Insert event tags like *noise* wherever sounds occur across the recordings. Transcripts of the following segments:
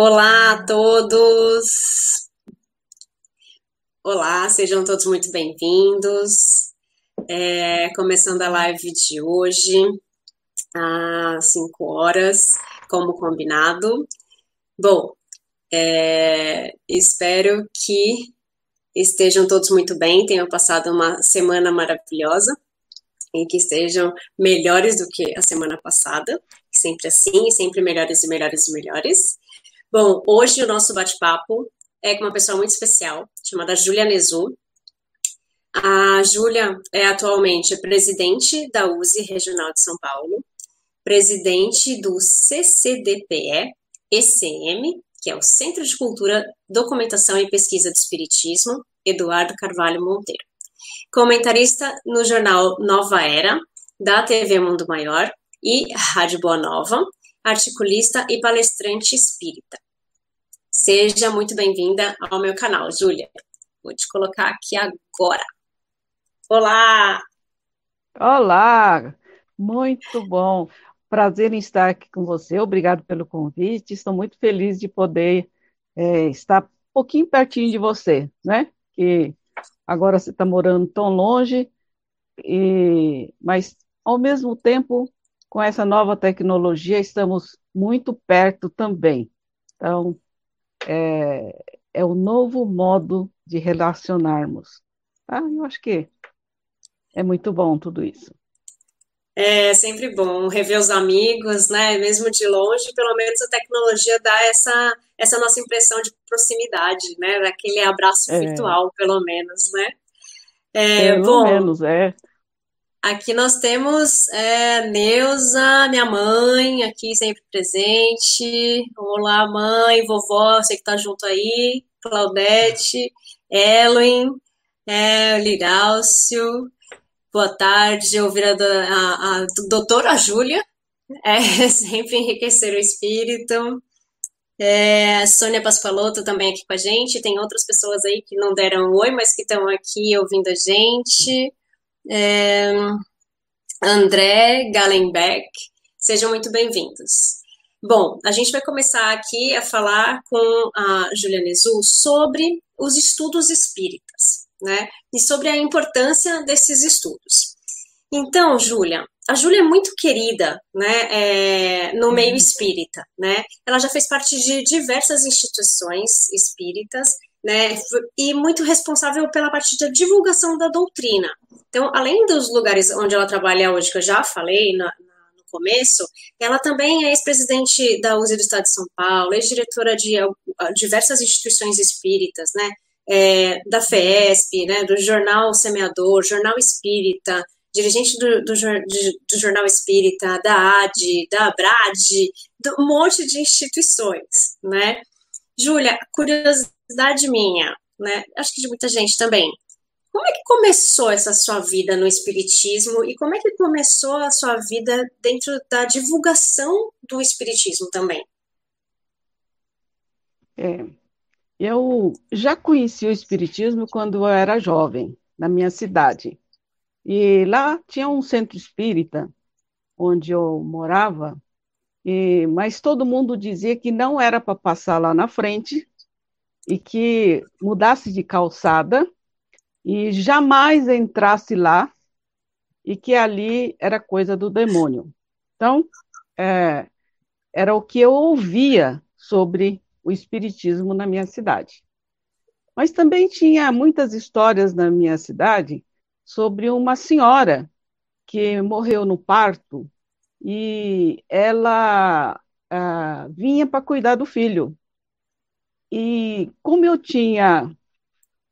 Olá a todos! Olá, sejam todos muito bem-vindos. É, começando a live de hoje, às 5 horas, como combinado. Bom, é, espero que estejam todos muito bem, tenham passado uma semana maravilhosa e que estejam melhores do que a semana passada, sempre assim, sempre melhores e melhores e melhores. Bom, hoje o nosso bate-papo é com uma pessoa muito especial, chamada Júlia Nezu. A Júlia é atualmente presidente da USE Regional de São Paulo, presidente do CCDPE, ECM, que é o Centro de Cultura, Documentação e Pesquisa do Espiritismo, Eduardo Carvalho Monteiro. Comentarista no jornal Nova Era, da TV Mundo Maior e Rádio Boa Nova, articulista e palestrante espírita. Seja muito bem-vinda ao meu canal, Júlia. Vou te colocar aqui agora. Olá! Olá! Muito bom. Prazer em estar aqui com você. Obrigado pelo convite. Estou muito feliz de poder é, estar um pouquinho pertinho de você, né? Que agora você está morando tão longe, e, mas ao mesmo tempo, com essa nova tecnologia, estamos muito perto também. Então, é, é o novo modo de relacionarmos. Ah, eu acho que é muito bom tudo isso. É sempre bom rever os amigos, né? Mesmo de longe, pelo menos a tecnologia dá essa, essa nossa impressão de proximidade, né? Daquele abraço é. virtual, pelo menos, né? É, pelo bom, menos, é. Aqui nós temos é, Neuza, minha mãe, aqui sempre presente. Olá, mãe, vovó, você que tá junto aí. Claudete, Ellen, é, Liráucio, Boa tarde, ouvir a, a, a doutora Júlia, é, *laughs* sempre enriquecer o espírito. É, Sônia Pascoaloto também aqui com a gente. Tem outras pessoas aí que não deram oi, mas que estão aqui ouvindo a gente. É, André Gallenbeck, sejam muito bem-vindos. Bom, a gente vai começar aqui a falar com a Julia Nezu sobre os estudos espíritas né? E sobre a importância desses estudos. Então, Júlia, a Júlia é muito querida, né, é, no meio uhum. espírita, né? Ela já fez parte de diversas instituições espíritas, né, e muito responsável pela parte da divulgação da doutrina. Então, além dos lugares onde ela trabalha hoje, que eu já falei no começo, ela também é ex-presidente da USE do Estado de São Paulo, ex-diretora de diversas instituições espíritas, né? é, da FESP, né, do Jornal Semeador, Jornal Espírita, dirigente do, do, do, Jornal Espírita, da AD, da ABRAD, um monte de instituições, né? Júlia, curiosidade minha, né? Acho que de muita gente também. Como é que começou essa sua vida no Espiritismo e como é que começou a sua vida dentro da divulgação do Espiritismo também? É, eu já conheci o Espiritismo quando eu era jovem, na minha cidade. E lá tinha um centro espírita, onde eu morava, e, mas todo mundo dizia que não era para passar lá na frente e que mudasse de calçada e jamais entrasse lá e que ali era coisa do demônio. Então, é, era o que eu ouvia sobre o espiritismo na minha cidade. Mas também tinha muitas histórias na minha cidade sobre uma senhora que morreu no parto e ela ah, vinha para cuidar do filho. E como eu tinha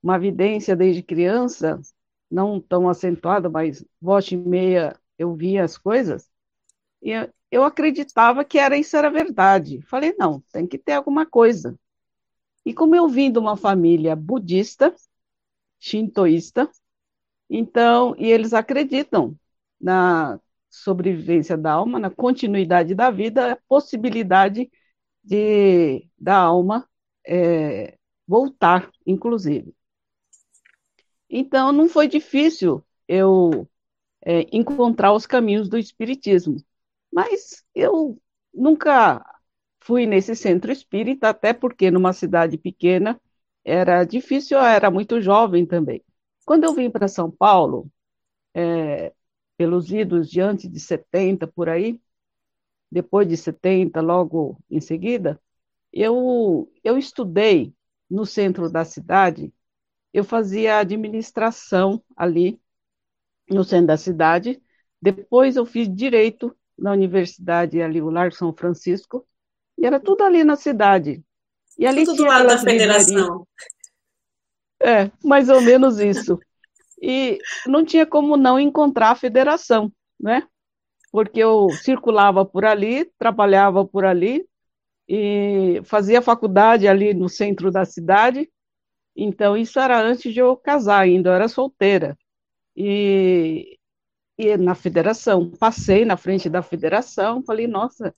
uma vidência desde criança, não tão acentuada, mas volta e meia eu via as coisas, e eu acreditava que era isso era verdade. Falei, não, tem que ter alguma coisa. E como eu vim de uma família budista, shintoísta, então, e eles acreditam na sobrevivência da alma, na continuidade da vida, a possibilidade de da alma é, voltar, inclusive. Então, não foi difícil eu é, encontrar os caminhos do espiritismo. Mas eu nunca fui nesse centro espírita, até porque numa cidade pequena era difícil, eu era muito jovem também. Quando eu vim para São Paulo, é, pelos idos de antes de 70, por aí, depois de 70, logo em seguida, eu, eu estudei no centro da cidade, eu fazia administração ali no centro da cidade, depois eu fiz direito na universidade ali, o Lar São Francisco, e era tudo ali na cidade. E ali tudo do lado da federação. É, mais ou menos isso. E não tinha como não encontrar a federação, né? Porque eu circulava por ali, trabalhava por ali, e fazia faculdade ali no centro da cidade. Então, isso era antes de eu casar ainda, eu era solteira. E, e na federação, passei na frente da federação, falei, nossa,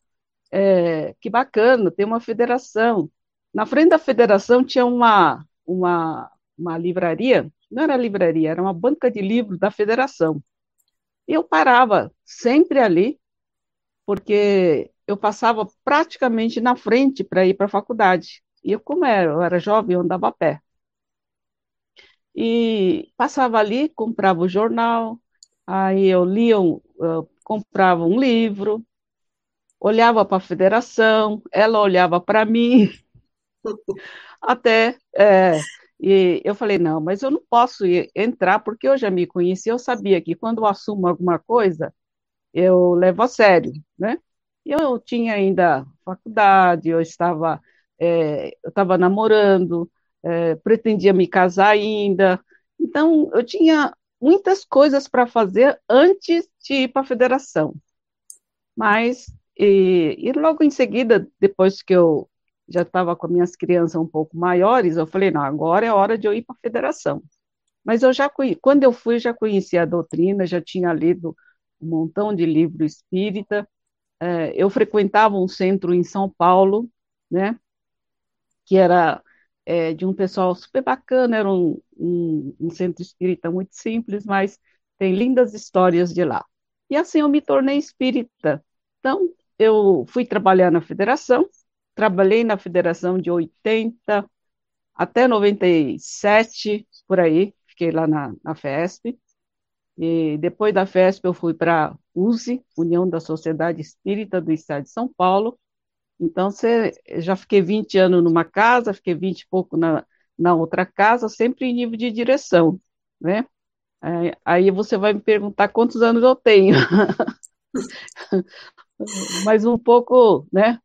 é, que bacana, tem uma federação. Na frente da federação tinha uma, uma, uma livraria, não era livraria, era uma banca de livros da federação. E eu parava sempre ali, porque eu passava praticamente na frente para ir para a faculdade. E eu, como era, eu era jovem, eu andava a pé. E passava ali, comprava o jornal, aí eu lia, eu comprava um livro, olhava para a federação, ela olhava para mim, *laughs* até. É, e eu falei, não, mas eu não posso ir, entrar, porque eu já me conhecia, eu sabia que quando eu assumo alguma coisa, eu levo a sério, né? Eu tinha ainda faculdade, eu estava, é, eu estava namorando, é, pretendia me casar ainda, então eu tinha muitas coisas para fazer antes de ir para a federação. Mas, e, e logo em seguida, depois que eu já estava com minhas crianças um pouco maiores, eu falei, não, agora é hora de eu ir para a federação. Mas eu já quando eu fui, já conhecia a doutrina, já tinha lido um montão de livro espírita, é, eu frequentava um centro em São Paulo, né, que era é, de um pessoal super bacana, era um, um, um, centro espírita muito simples, mas tem lindas histórias de lá. E assim eu me tornei espírita. Então, eu fui trabalhar na federação, trabalhei na federação de 80 até 97, por aí, fiquei lá na, na FESP, e depois da FESP eu fui para a USE, União da Sociedade Espírita do Estado de São Paulo. Então, você, já fiquei 20 anos numa casa, fiquei 20 e pouco na, na outra casa, sempre em nível de direção, né? Aí você vai me perguntar quantos anos eu tenho. *laughs* Mas um pouco, né?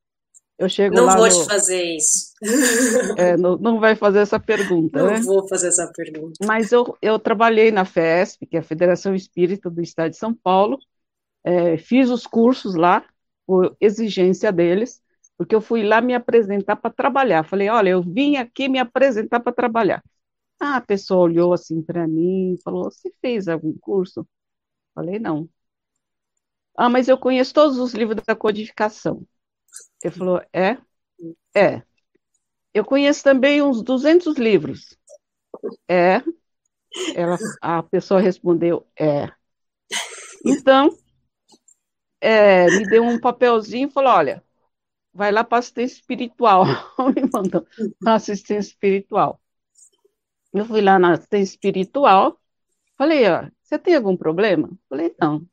Eu chego não lá vou no... te fazer isso. *laughs* É, não, não vai fazer essa pergunta, não né? vou fazer essa pergunta. Mas eu, eu trabalhei na FESP, que é a Federação Espírita do Estado de São Paulo, é, fiz os cursos lá, por exigência deles, porque eu fui lá me apresentar para trabalhar. Falei, olha, eu vim aqui me apresentar para trabalhar. Ah, a pessoa olhou assim para mim e falou, você fez algum curso? Falei, não. Ah, mas eu conheço todos os livros da codificação. Ele falou: É? É. Eu conheço também uns 200 livros. É. Ela, a pessoa respondeu: É. Então, é, me deu um papelzinho e falou: Olha, vai lá para assistência espiritual. *laughs* me mandou para assistência espiritual. Eu fui lá na assistência espiritual. Falei: Ó, você tem algum problema? Falei: Não.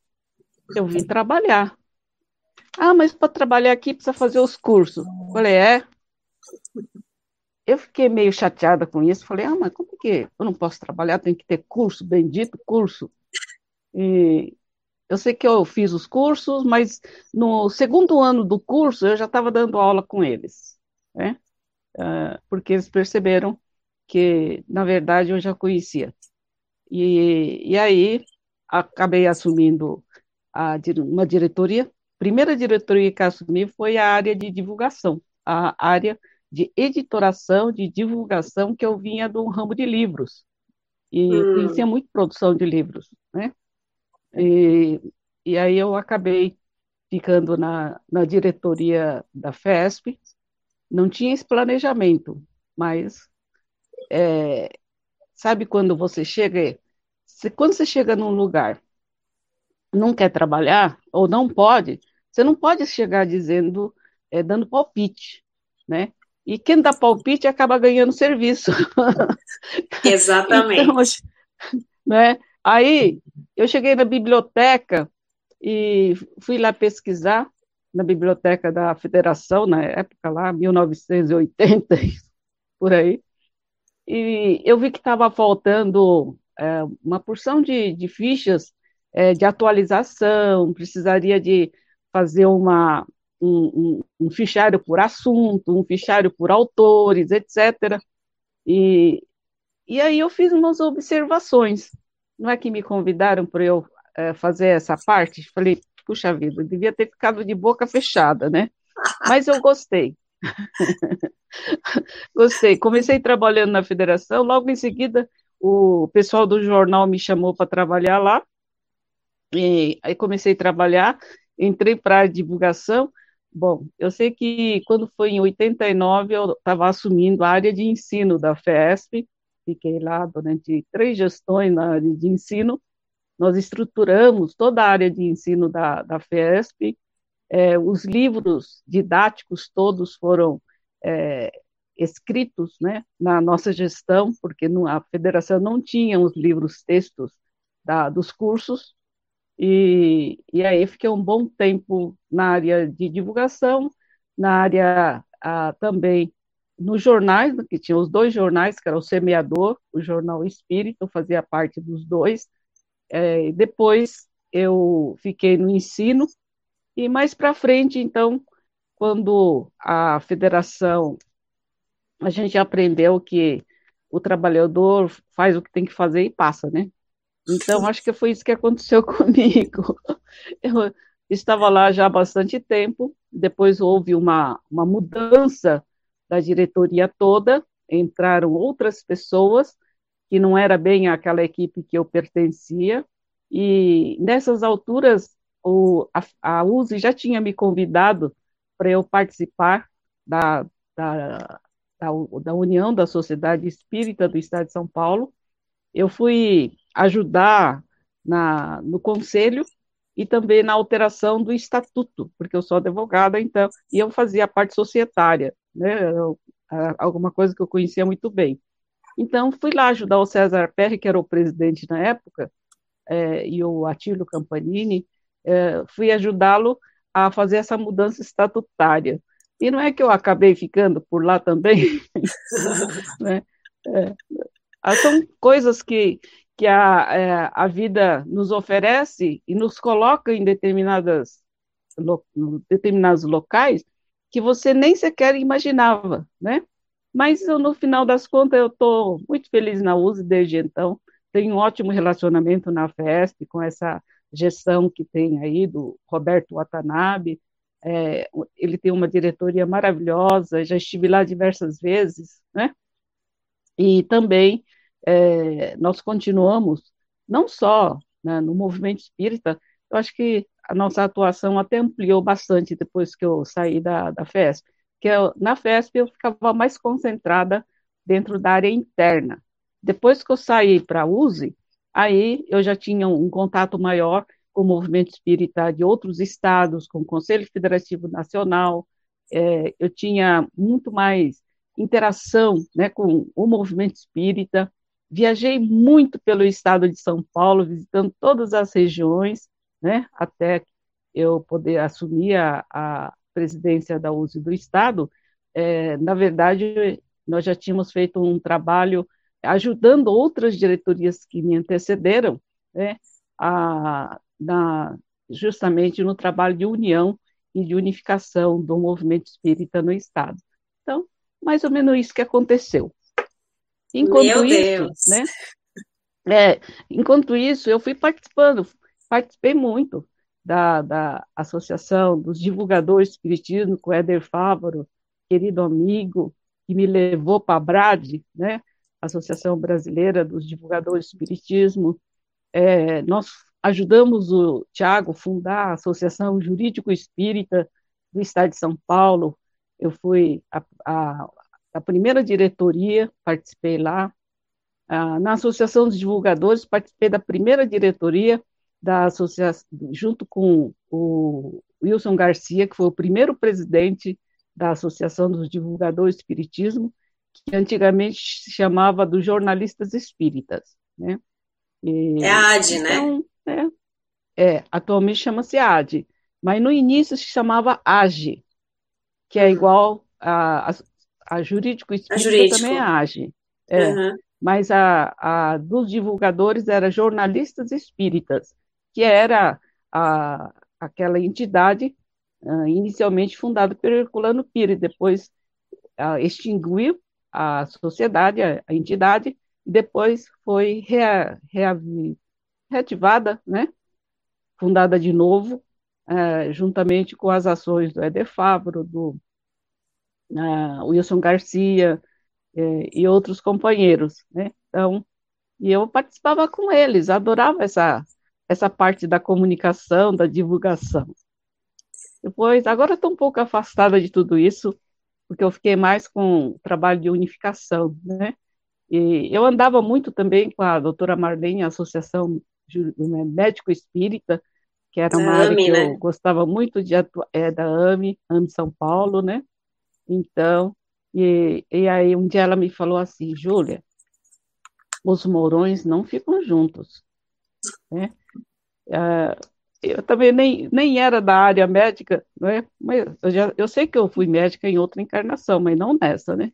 Eu vim trabalhar. Ah, mas para trabalhar aqui precisa fazer os cursos. Falei, é. Eu fiquei meio chateada com isso. Falei, ah, mas como que eu não posso trabalhar? Tem que ter curso, bendito curso. E eu sei que eu fiz os cursos, mas no segundo ano do curso eu já estava dando aula com eles, né? Uh, porque eles perceberam que, na verdade, eu já conhecia. E, e aí acabei assumindo a, uma diretoria primeira diretoria que assumi foi a área de divulgação, a área de editoração, de divulgação, que eu vinha do ramo de livros, e hum. conhecia muito produção de livros, né? E, e aí eu acabei ficando na, na diretoria da FESP, não tinha esse planejamento, mas é, sabe quando você chega, quando você chega num lugar, não quer trabalhar, ou não pode, você não pode chegar dizendo é, dando palpite, né? E quem dá palpite acaba ganhando serviço. *laughs* Exatamente. então, né? Aí eu cheguei na biblioteca e fui lá pesquisar na biblioteca da Federação, na época lá, 1980, *laughs* por aí, e eu vi que estava faltando é, uma porção de, de fichas é, de atualização, precisaria de fazer uma, um, um, um, fichário por assunto, um fichário por autores, etc. E, e aí eu fiz umas observações. Não é que me convidaram para eu é, fazer essa parte? Falei, puxa vida, devia ter ficado de boca fechada, né? Mas eu gostei. *laughs* gostei. Comecei trabalhando na federação, logo em seguida o pessoal do jornal me chamou para trabalhar lá, e aí comecei a trabalhar, entrei para a divulgação. Bom, eu sei que quando foi em 89, eu estava assumindo a área de ensino da FESP, fiquei lá durante três gestões na área de ensino. Nós estruturamos toda a área de ensino da, da FESP, é, os livros didáticos todos foram é, escritos né, na nossa gestão, porque a federação não tinha os livros textos da, dos cursos, e, e aí fiquei um bom tempo na área de divulgação, na área a, também nos jornais, que tinha os dois jornais, que era o Semeador, o Jornal Espírito, fazia parte dos dois. É, depois eu fiquei no ensino, e mais para frente, então, quando a federação, a gente aprendeu que o trabalhador faz o que tem que fazer e passa, né? Então, acho que foi isso que aconteceu *laughs* comigo. Eu estava lá já há bastante tempo, depois houve uma, uma mudança da diretoria toda, entraram outras pessoas, que não era bem aquela equipe que eu pertencia, e nessas alturas o, a, a já tinha me convidado para eu participar da, da, da, da União da Sociedade Espírita do Estado de São Paulo, eu fui ajudar na, no conselho e também na alteração do estatuto, porque eu sou advogada, então, e eu fazia a parte societária, né, alguma coisa que eu conhecia muito bem. Então, fui lá ajudar o César Perry, que era o presidente na época, é, e o Atílio Campanini, é, fui ajudá-lo a fazer essa mudança estatutária. E não é que eu acabei ficando por lá também, *laughs* né? É, ah, são coisas que, que a, é, a vida nos oferece e nos coloca em determinadas, lo, determinados locais que você nem sequer imaginava, né? Mas eu, no final das contas eu estou muito feliz na USE desde então, tenho um ótimo relacionamento na FESP com essa gestão que tem aí do Roberto Watanabe, é, ele tem uma diretoria maravilhosa, já estive lá diversas vezes, né? E também é, nós continuamos, não só né, no movimento espírita, eu acho que a nossa atuação até ampliou bastante depois que eu saí da, da FESP, que eu, na FESP eu ficava mais concentrada dentro da área interna. Depois que eu saí para a USE, aí eu já tinha um contato maior com o movimento espírita de outros estados, com o Conselho Federativo Nacional, é, eu tinha muito mais interação né, com o movimento espírita. Viajei muito pelo estado de São Paulo, visitando todas as regiões, né, até eu poder assumir a, a presidência da USE do estado. É, na verdade, nós já tínhamos feito um trabalho ajudando outras diretorias que me antecederam né, a, na, justamente no trabalho de união e de unificação do movimento espírita no Estado. Então, mais ou menos isso que aconteceu. Enquanto Meu isso, Deus. né? É, enquanto isso, eu fui participando, participei muito da, da Associação dos Divulgadores do Espiritismo com Éder Fávaro, querido amigo, que me levou para a BRAD, né? Associação Brasileira dos Divulgadores do Espiritismo. É, nós ajudamos o Tiago a fundar a Associação Jurídico Espírita do Estado de São Paulo. Eu fui a, a, a primeira diretoria, participei lá. Ah, na Associação dos Divulgadores, participei da primeira diretoria da associação, junto com o Wilson Garcia, que foi o primeiro presidente da Associação dos Divulgadores do Espiritismo, que antigamente se chamava dos Jornalistas Espíritas, né? E, é a AD, né? então, né? É, é atualmente chama-se AD, mas no início se chamava AGE, que é igual a, a, a Jurídico Espírita também AGE. É, uhum. Mas a, a dos divulgadores era Jornalistas Espíritas, que era a, aquela entidade uh, inicialmente fundada por Herculano Pires, depois uh, extinguiu a sociedade, a, a entidade, e depois foi rea, rea, reativada, né? fundada de novo, uh, juntamente com as ações do Eder Fávaro, do Wilson Garcia e outros companheiros. Né? Então, e eu participava com eles, adorava essa, essa parte da comunicação, da divulgação. Depois, agora estou um pouco afastada de tudo isso, porque eu fiquei mais com o trabalho de unificação, né? E eu andava muito também com a doutora Marlene, a Associação né, Médico Espírita, que era uma área que né? eu gostava muito de atuar, é, da AME, AME São Paulo, né? Então, e, e aí um dia ela me falou assim, Júlia, os morões não ficam juntos, né? Ah, eu também nem, nem era da área médica, né? Mas eu, já, eu sei que eu fui médica em outra encarnação, mas não nessa, né?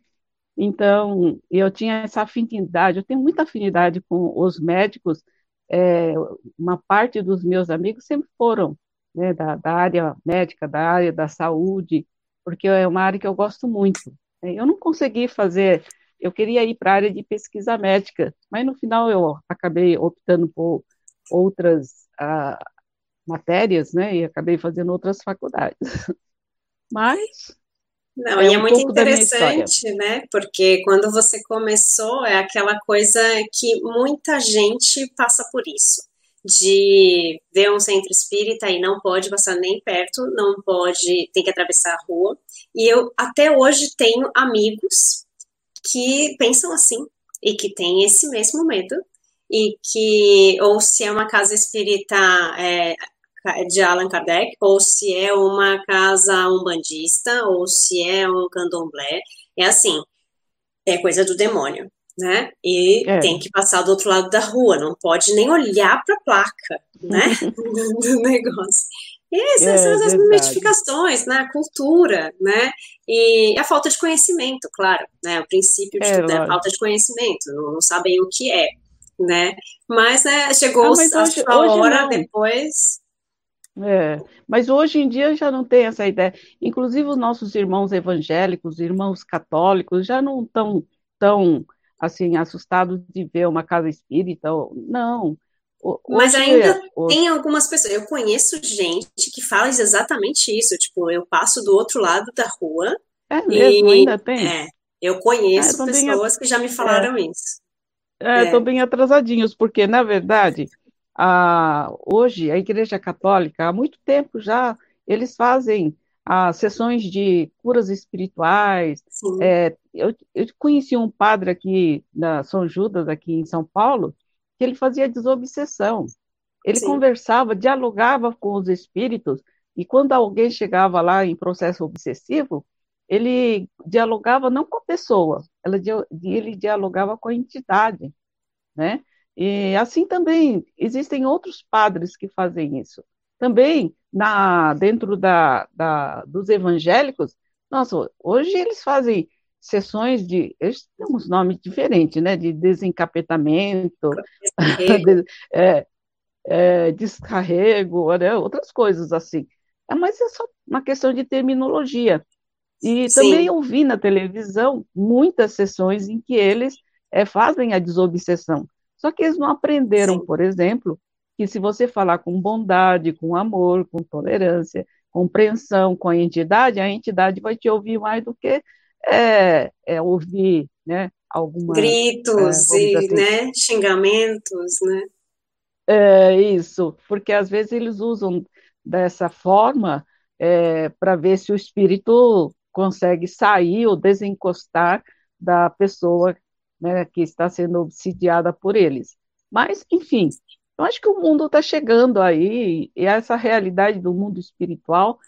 Então, eu tinha essa afinidade, eu tenho muita afinidade com os médicos, é, uma parte dos meus amigos sempre foram né, da, da, área médica, da área da saúde, porque é uma área que eu gosto muito. Né? Eu não consegui fazer, eu queria ir para a área de pesquisa médica, mas no final eu acabei optando por outras ah, matérias, né? E acabei fazendo outras faculdades. *laughs* Mas não, é e é um é muito interessante, né? Porque quando você começou, é aquela coisa que muita gente passa por isso. De ver um centro espírita e não pode passar nem perto, não pode, tem que atravessar a rua. E eu até hoje tenho amigos que pensam assim e que têm esse mesmo medo e que, ou se é uma casa espírita é, de Allan Kardec, ou se é uma casa umbandista, ou se é um candomblé, é assim, é coisa do demônio, né? E é. tem que passar do outro lado da rua, não pode nem olhar para a placa, né? *laughs* *laughs* do negócio. E essas é, são as modificações, né? A cultura, né? E a falta de conhecimento, claro, né? O princípio de é, tudo é a falta de conhecimento, não, não sabem o que é né? Mas né, chegou ah, mas hoje, a hora não. depois. É, mas hoje em dia já não tem essa ideia. Inclusive os nossos irmãos evangélicos, irmãos católicos, já não estão tão assim assustados de ver uma casa espírita. Não. Hoje, mas ainda hoje... tem algumas pessoas. Eu conheço gente que fala exatamente isso. Tipo, eu passo do outro lado da rua. É mesmo, e, ainda tem. É, eu conheço é, pessoas que já me falaram é. isso. Estou é, é. bem atrasadinhos, porque, na verdade, a, hoje a Igreja Católica, há muito tempo já, eles fazem as sessões de curas espirituais. É, eu, eu, conheci um padre aqui da São Judas, aqui em São Paulo, que ele fazia desobsessão. Ele Sim. conversava, dialogava com os espíritos, e quando alguém chegava lá em processo obsessivo, ele dialogava não com a pessoa, ela, ele dialogava com a entidade, né? E assim também existem outros padres que fazem isso. Também na dentro da, da dos evangélicos, nossa, hoje eles fazem sessões de, eles têm uns nomes diferentes, né? De desencapetamento, de, *laughs* é, é, descarrego, né? outras coisas assim. É, mas é só uma questão de terminologia. E Sim. também ouvi na televisão muitas sessões em que eles é, fazem a desobsessão. Só que eles não aprenderam, Sim. por exemplo, que se você falar com bondade, com amor, com tolerância, compreensão com a entidade, a entidade vai te ouvir mais do que é, é ouvir, né, alguma gritos é, e, assim, né, xingamentos, né? É isso, porque às vezes eles usam dessa forma é, para ver se o espírito consegue sair ou desencostar da pessoa né, que está sendo obsidiada por eles. Mas, enfim, Eu acho que o mundo está chegando aí, e essa realidade do mundo espiritual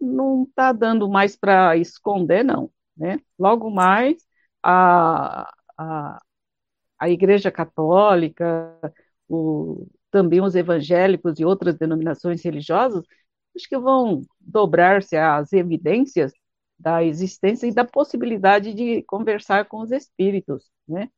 não está dando mais para esconder, não. Né? Logo mais, a, a, a Igreja Católica, o, também os evangélicos e outras denominações religiosas, acho que vão dobrar-se as evidências da existência e da possibilidade de conversar com os espíritos, né?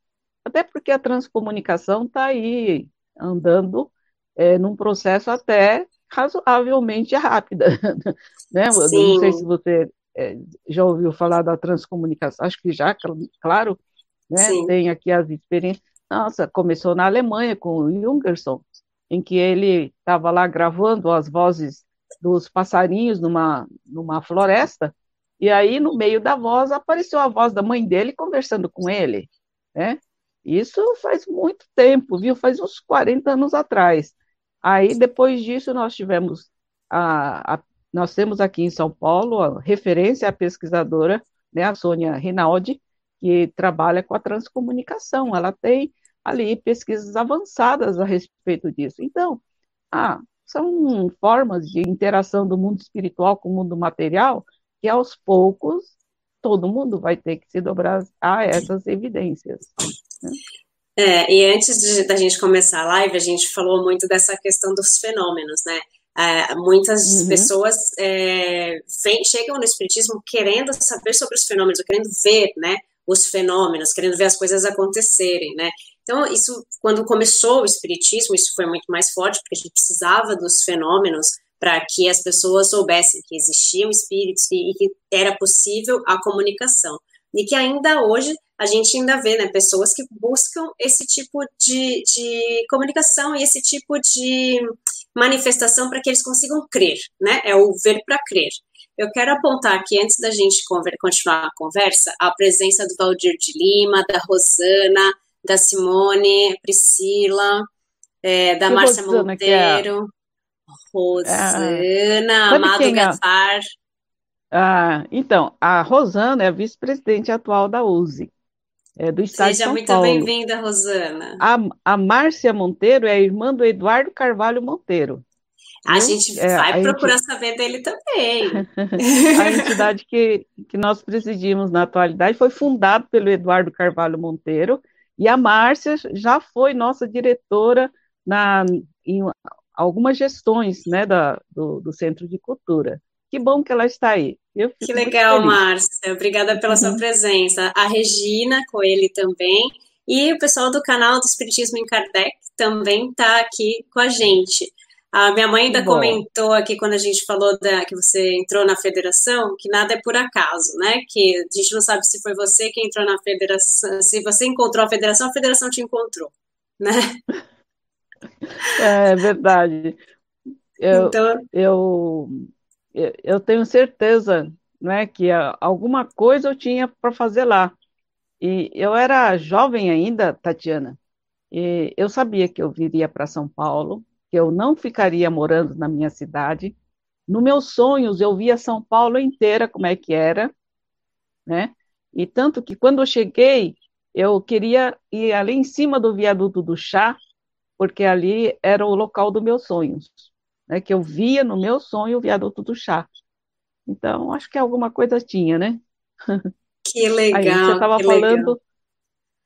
Até porque a transcomunicação está aí andando é, num processo até razoavelmente rápida, *laughs* né? Não sei se você é, já ouviu falar da transcomunicação, acho que já, claro, né? Tem aqui as experiências. Nossa, começou na Alemanha com o Jungerson, em que ele estava lá gravando as vozes dos passarinhos numa, numa floresta, e aí no meio da voz apareceu a voz da mãe dele conversando com ele, né? Isso faz muito tempo, viu? Faz uns 40 anos atrás. Aí, depois disso, nós tivemos a, a nós temos aqui em São Paulo a referência à pesquisadora, né, a Sônia Rinaldi, que trabalha com a transcomunicação. Ela tem ali pesquisas avançadas a respeito disso. Então, ah, são formas de interação do mundo espiritual com o mundo material que aos poucos todo mundo vai ter que se dobrar a essas evidências. Né? É, e antes de, da gente começar a live, a gente falou muito dessa questão dos fenômenos, né? É, muitas uhum. pessoas é, vem, chegam no Espiritismo querendo saber sobre os fenômenos, querendo ver, né, os fenômenos, querendo ver as coisas acontecerem, né? Então, isso, quando começou o Espiritismo, isso foi muito mais forte, porque a gente precisava dos fenômenos para que as pessoas soubessem que existiam espíritos e, e que era possível a comunicação. E que ainda hoje a gente ainda vê né, pessoas que buscam esse tipo de, de comunicação e esse tipo de manifestação para que eles consigam crer, né? É o ver para crer. Eu quero apontar aqui, antes da gente continuar a conversa, a presença do Valdir de Lima, da Rosana, da Simone, Priscila, é, da Márcia é Monteiro, é Rosana, ah, Amado Gaspar. Ah, então, a Rosana é a vice-presidente atual da USE, é, do Estado Seja de São muito bem-vinda, Rosana. A, a Márcia Monteiro é a irmã do Eduardo Carvalho Monteiro. A gente é, vai a procurar gente... saber dele também. *laughs* a entidade que, que nós presidimos na atualidade foi fundada pelo Eduardo Carvalho Monteiro, e a Márcia já foi nossa diretora na, em algumas gestões né, da, do, do Centro de Cultura. Que bom que ela está aí. que legal, Márcia. Obrigada pela uhum. sua presença. A Regina Coelho também. E o pessoal do canal do Espiritismo em Kardec também está aqui com a gente. A minha mãe ainda Bom. comentou aqui quando a gente falou da, que você entrou na federação, que nada é por acaso, né? Que a gente não sabe se foi você que entrou na federação, se você encontrou a federação, a federação te encontrou, né? *laughs* É verdade. Eu, então, eu, eu tenho certeza né, que alguma coisa eu tinha para fazer lá. E eu era jovem ainda, Tatiana, e eu sabia que eu viria para São Paulo, que eu não ficaria morando na minha cidade. Nos meus sonhos, eu via São Paulo inteira como é que era, né? E tanto que quando eu cheguei, eu queria ir ali em cima do viaduto do chá, porque ali era o local dos meus sonhos, né? Que eu via no meu sonho o viaduto do chá. Então, acho que alguma coisa tinha, né? Que *laughs* legal. Aí você estava falando,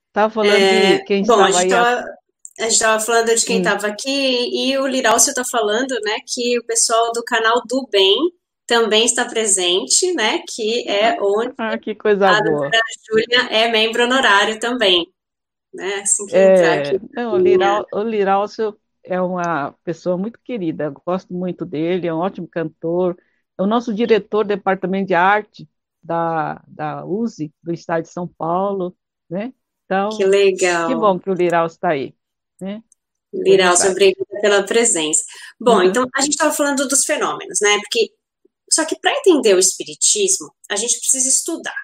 estava falando é, de quem bom, estava aí. Tava a gente estava falando de quem estava aqui e o Liralcio está falando, né, que o pessoal do canal do Bem também está presente, né, que é onde ah, que coisa a boa. Júlia é membro honorário também, né, assim que é, entrar aqui. Não, o, Liral, o Liralcio é uma pessoa muito querida, gosto muito dele, é um ótimo cantor, é o nosso diretor do departamento de arte da, da USE, do estado de São Paulo, né, então, que legal. Que bom que o Liralcio está aí. Né? Liralce, obrigada pela presença. Bom, uhum. então a gente estava falando dos fenômenos, né? Porque só que para entender o espiritismo, a gente precisa estudar.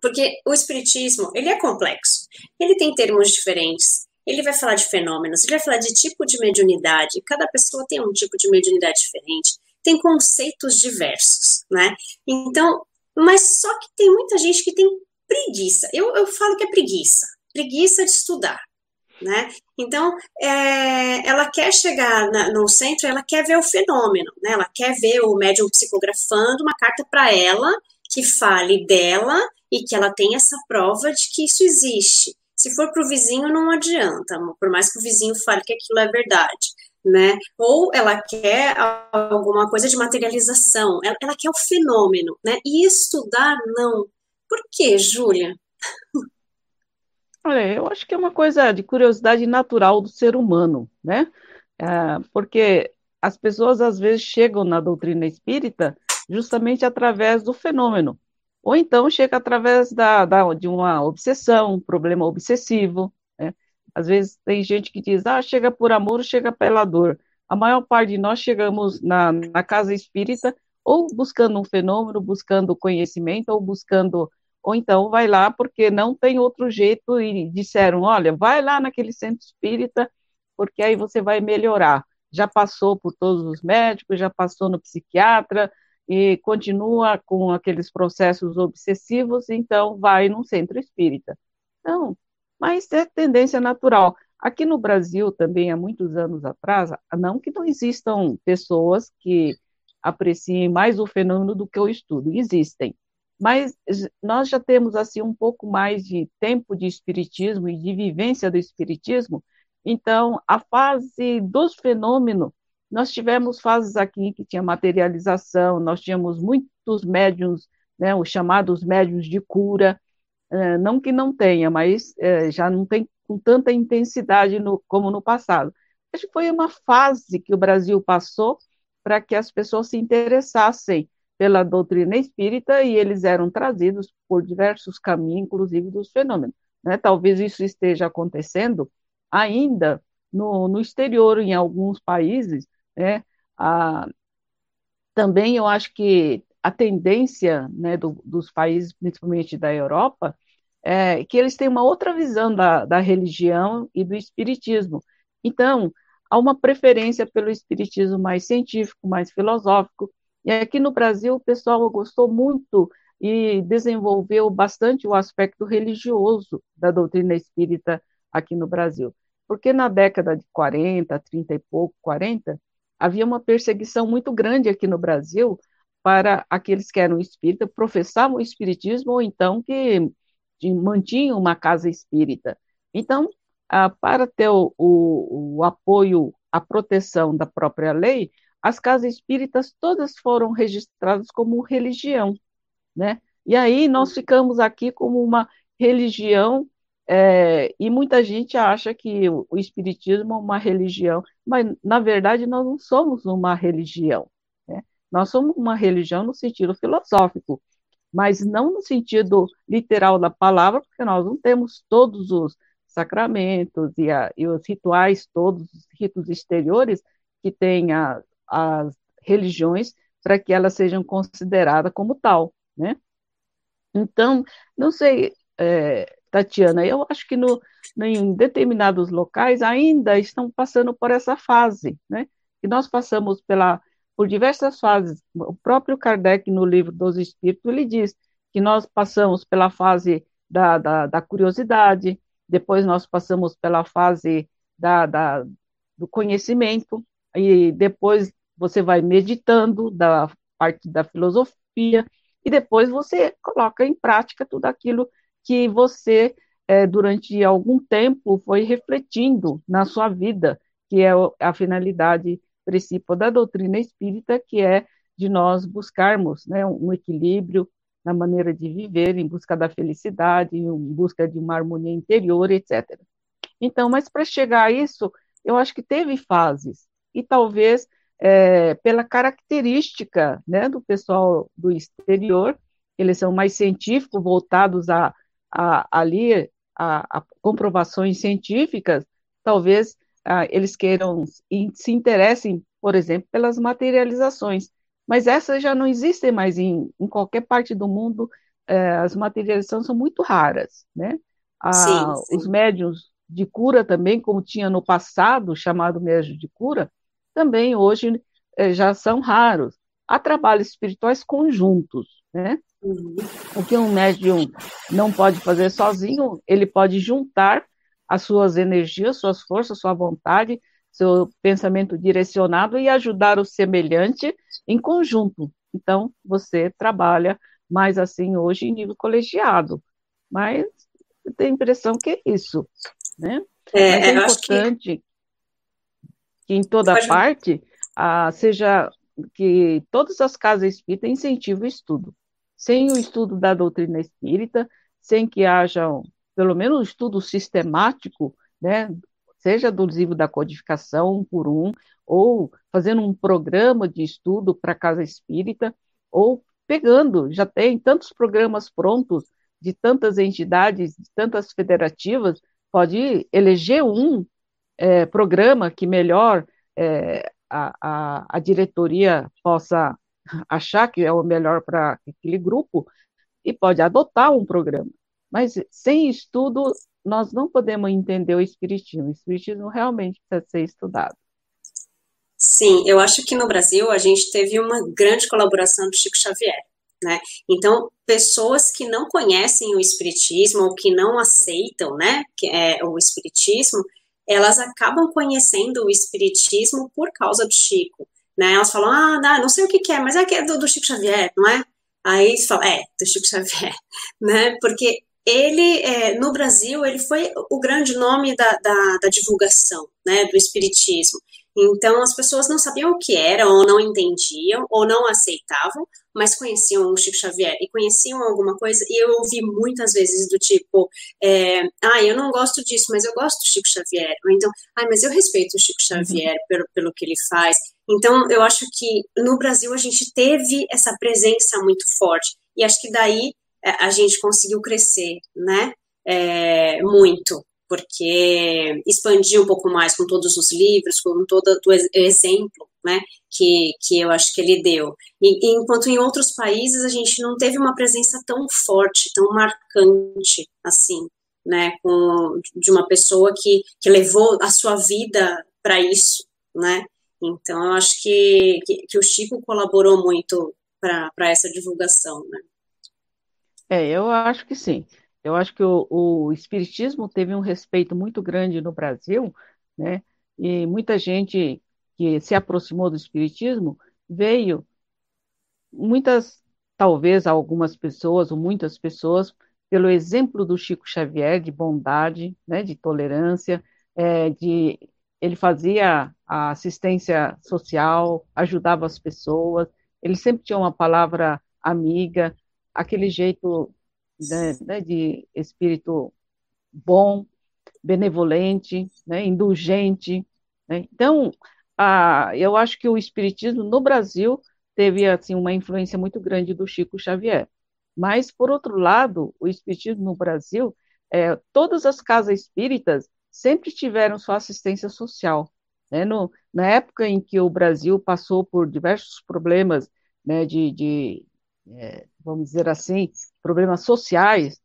Porque o espiritismo, ele é complexo. Ele tem termos diferentes. Ele vai falar de fenômenos, ele vai falar de tipo de mediunidade. Cada pessoa tem um tipo de mediunidade diferente. Tem conceitos diversos, né? Então, mas só que tem muita gente que tem preguiça. Eu, eu falo que é preguiça. Preguiça de estudar né? Então, é, ela quer chegar na, no centro, ela quer ver o fenômeno, né? Ela quer ver o médium psicografando uma carta para ela que fale dela e que ela tenha essa prova de que isso existe. Se for para o vizinho, não adianta, por mais que o vizinho fale que aquilo é verdade, né? Ou ela quer alguma coisa de materialização, ela, ela quer o fenômeno, né? E estudar, não. Por quê, Júlia? Olha, eu acho que é uma coisa de curiosidade natural do ser humano, né? É, porque as pessoas às vezes chegam na doutrina espírita justamente através do fenômeno, ou então chega através da, da de uma obsessão, um problema obsessivo. Né? Às vezes tem gente que diz, ah, chega por amor, chega pela dor. A maior parte de nós chegamos na, na casa espírita ou buscando um fenômeno, buscando conhecimento, ou buscando ou então vai lá porque não tem outro jeito e disseram, olha, vai lá naquele centro espírita, porque aí você vai melhorar. Já passou por todos os médicos, já passou no psiquiatra e continua com aqueles processos obsessivos, então vai num centro espírita. Então, mas é tendência natural. Aqui no Brasil também, há muitos anos atrás, não que não existam pessoas que apreciem mais o fenômeno do que o estudo, existem, mas nós já temos assim um pouco mais de tempo de espiritismo e de vivência do espiritismo. Então, a fase dos fenômenos, nós tivemos fases aqui que tinha materialização, nós tínhamos muitos médiums, né, os chamados médiums de cura, é, não que não tenha, mas é, já não tem com tanta intensidade no, como no passado. Acho que foi uma fase que o Brasil passou para que as pessoas se interessassem pela doutrina espírita e eles eram trazidos por diversos caminhos, inclusive dos fenômenos. Né? Talvez isso esteja acontecendo ainda no, no exterior, em alguns países. Né? Também eu acho que a tendência né, do, dos países, principalmente da Europa, é que eles têm uma outra visão da, da religião e do espiritismo. Então, há uma preferência pelo espiritismo mais científico, mais filosófico, e aqui no Brasil, o pessoal gostou muito e desenvolveu bastante o aspecto religioso da doutrina espírita aqui no Brasil. Porque na década de 40, 30 e pouco, 40, havia uma perseguição muito grande aqui no Brasil para aqueles que eram espíritas, professavam o espiritismo ou então que mantinham uma casa espírita. Então, ah, para ter o, o, o apoio à proteção da própria lei, as casas espíritas todas foram registradas como religião, né? E aí nós ficamos aqui como uma religião, é, e muita gente acha que o, espiritismo é uma religião, mas na verdade nós não somos uma religião, né? Nós somos uma religião no sentido filosófico, mas não no sentido literal da palavra, porque nós não temos todos os sacramentos e, a, e os rituais, todos os ritos exteriores que tem a, as religiões para que elas sejam consideradas como tal, né? Então, não sei, é, Tatiana, eu acho que no, em determinados locais ainda estão passando por essa fase, né? E nós passamos pela, por diversas fases. O próprio Kardec, no livro dos Espíritos, ele diz que nós passamos pela fase da, da, da curiosidade, depois nós passamos pela fase da, da, do conhecimento, e depois você vai meditando da parte da filosofia e depois você coloca em prática tudo aquilo que você, é, durante algum tempo, foi refletindo na sua vida, que é a finalidade principal da doutrina espírita, que é de nós buscarmos né, um equilíbrio na maneira de viver, em busca da felicidade, em busca de uma harmonia interior, etc. Então, mas para chegar a isso, eu acho que teve fases, e talvez é, pela característica né, do pessoal do exterior, eles são mais científicos, voltados a, a ali a, a, comprovações científicas, talvez a, eles queiram e se interessem, por exemplo, pelas materializações. Mas essas já não existem mais em, em qualquer parte do mundo, é, as materializações são muito raras, né? Sim, sim. Os médiums de cura também, como tinha no passado, chamado médium de cura, também hoje é, já são raros. Há trabalhos espirituais conjuntos, né? Uhum. O que um médium não pode fazer sozinho, ele pode juntar as suas energias, suas forças, sua vontade, seu pensamento direcionado e ajudar o semelhante em conjunto. Então, você trabalha mais assim hoje em nível colegiado, mas eu tenho a impressão que é isso, né? É, mas é importante que... que... em toda Pode... parte ah, seja que todas as casas espíritas incentivem o estudo. Sem o estudo da doutrina espírita, sem que haja pelo menos um estudo sistemático, né, seja do livro da codificação um por um, ou fazendo um programa de estudo para casa espírita, ou pegando, já tem tantos programas prontos de tantas entidades, de tantas federativas, pode eleger um é, programa que melhor é, a, a, diretoria possa achar que é o melhor para aquele grupo e pode adotar um programa. Mas sem estudo, nós não podemos entender o Espiritismo. O Espiritismo realmente precisa ser estudado. Sim, eu acho que no Brasil a gente teve uma grande colaboração do Chico Xavier. Né? Então, pessoas que não conhecem o Espiritismo ou que não aceitam né, que é o Espiritismo, elas acabam conhecendo o Espiritismo por causa do Chico. Né? Elas falam, ah, não, sei o que, que é, mas é que é do, do Chico Xavier, não é? Aí eles falam, é, do Chico Xavier, *laughs* né? Porque ele, é, no Brasil, ele foi o grande nome da, da, da divulgação, né, do Espiritismo. Então, as pessoas não sabiam o que era, ou não entendiam, ou não aceitavam, mas conheciam o Chico Xavier e conheciam alguma coisa, e eu ouvi muitas vezes do tipo, é, ah, eu não gosto disso, mas eu gosto do Chico Xavier, ou então, ah, mas eu respeito o Chico Xavier uhum. pelo, pelo que ele faz. Então, eu acho que no Brasil a gente teve essa presença muito forte, e acho que daí é, a gente conseguiu crescer, né, é, muito porque expandir um pouco mais com todos os livros, com todo o exemplo, né, que, que eu acho que ele deu. E, enquanto em outros países a gente não teve uma presença tão forte, tão marcante, assim, né, com, de uma pessoa que, que levou a sua vida para isso, né, então eu acho que, que, que o Chico colaborou muito para essa divulgação, né. É, eu acho que sim. Eu acho que o, o espiritismo teve um respeito muito grande no Brasil, né? E muita gente que se aproximou do espiritismo veio, muitas, talvez algumas pessoas, ou muitas pessoas, pelo exemplo do Chico Xavier de bondade, né, de tolerância, é, de ele fazia a assistência social, ajudava as pessoas, ele sempre tinha uma palavra amiga, aquele jeito né, né, de espírito bom, benevolente, né, indulgente. Né? Então, a, eu acho que o espiritismo no Brasil teve assim uma influência muito grande do Chico Xavier. Mas, por outro lado, o espiritismo no Brasil, é, todas as casas espíritas sempre tiveram sua assistência social. Né? No, na época em que o Brasil passou por diversos problemas né, de, de é, vamos dizer assim, problemas sociais,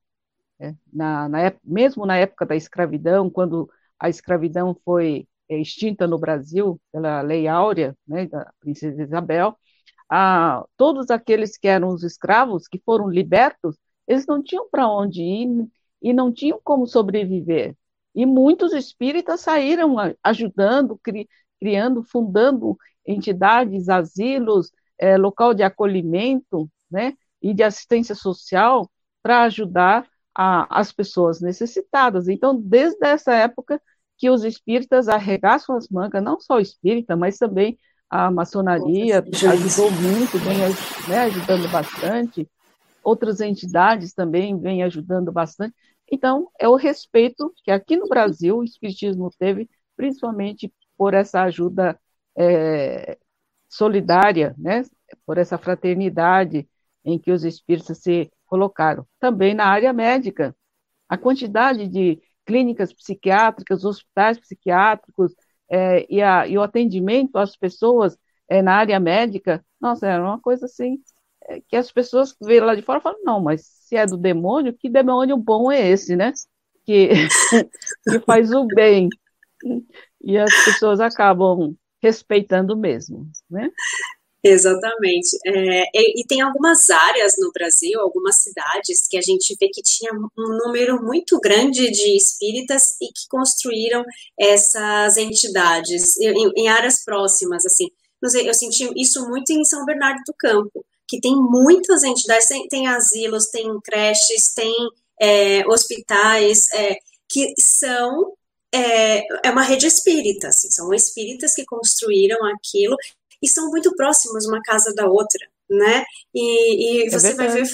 né? na, na, mesmo na época da escravidão, quando a escravidão foi é, extinta no Brasil pela Lei Áurea, né, da Princesa Isabel, a, todos aqueles que eram os escravos, que foram libertos, eles não tinham para onde ir e não tinham como sobreviver. E muitos espíritas saíram ajudando, cri, criando, fundando entidades, asilos, é, local de acolhimento, né? E de assistência social para ajudar a, as pessoas necessitadas. Então, desde essa época que os espíritas arregaçam as mangas, não só o espírita, mas também a maçonaria ajudou muito, vem né, ajudando bastante, outras entidades também vêm ajudando bastante. Então, é o respeito que aqui no Brasil o Espiritismo teve, principalmente por essa ajuda é, solidária, né, por essa fraternidade, em que os espíritos se colocaram. Também na área médica, a quantidade de clínicas psiquiátricas, hospitais psiquiátricos é, e, a, e, o atendimento às pessoas é, na área médica, nossa, era uma coisa assim, é, que as pessoas que veem lá de fora falam, não, mas se é do demônio, que demônio bom é esse, né? Que, *laughs* que faz o bem. E as pessoas acabam respeitando mesmo, né? Exatamente. É, e, e, tem algumas áreas no Brasil, algumas cidades, que a gente vê que tinha um número muito grande de espíritas e que construíram essas entidades em, em áreas próximas, assim. Eu senti isso muito em São Bernardo do Campo, que tem muitas entidades, tem, tem asilos, tem creches, tem é, hospitais, é, que são é, é, uma rede espírita, assim, são espíritas que construíram aquilo e são muito próximos uma casa da outra, né? E, e é você vai ver,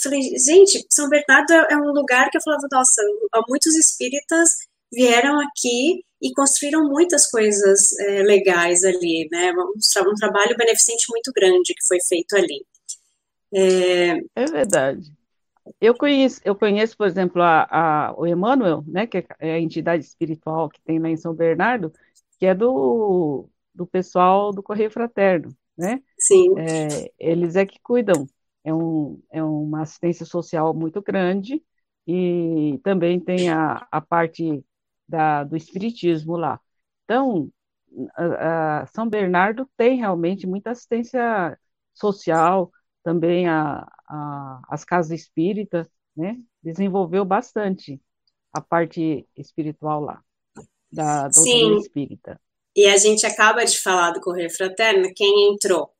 falei, gente, São Bernardo é um lugar que eu falava, nossa, muitos espíritas vieram aqui e construíram muitas coisas é, legais ali, né? Um, um, trabalho beneficente muito grande que foi feito ali. É, é verdade. Eu conheço, eu conheço, por exemplo, a, a, o Emmanuel, né, que é a entidade espiritual que tem lá em São Bernardo, que é do, do pessoal do Correio Fraterno, né? Sim. É, eles é que cuidam. É, um, é uma assistência social muito grande e também tem a, a parte da, do espiritismo lá. Então, a, a São Bernardo tem realmente muita assistência social, também a, a, as casas espíritas, né? Desenvolveu bastante a parte espiritual lá, da doutrina Sim. espírita. E a gente acaba de falar do Correio Fraterno, quem entrou?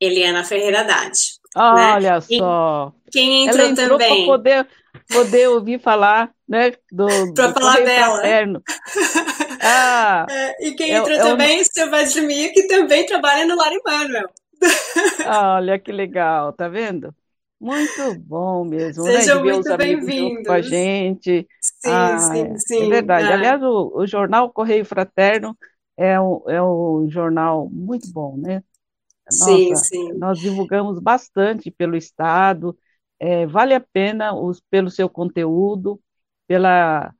Eliana Ferreira Haddad. Né? Olha né? só. quem entrou, Ela entrou também. Para poder, poder ouvir falar né, do, *laughs* para falar Correio dela. Fraterno. *laughs* Ah, é, e quem é, entrou é também, um... seu Vladimir, que também trabalha no Lar Emanuel. Olha que legal, tá vendo? Muito bom mesmo, Sejam né? Muito bem-vindos. com a gente. Sim, ah, sim, é, sim. É verdade. Aliás, o, o, jornal Correio Fraterno é um, é um jornal muito bom, né? Nossa, sim, sim. Nós divulgamos bastante pelo Estado, é, vale a pena os, pelo seu conteúdo, pela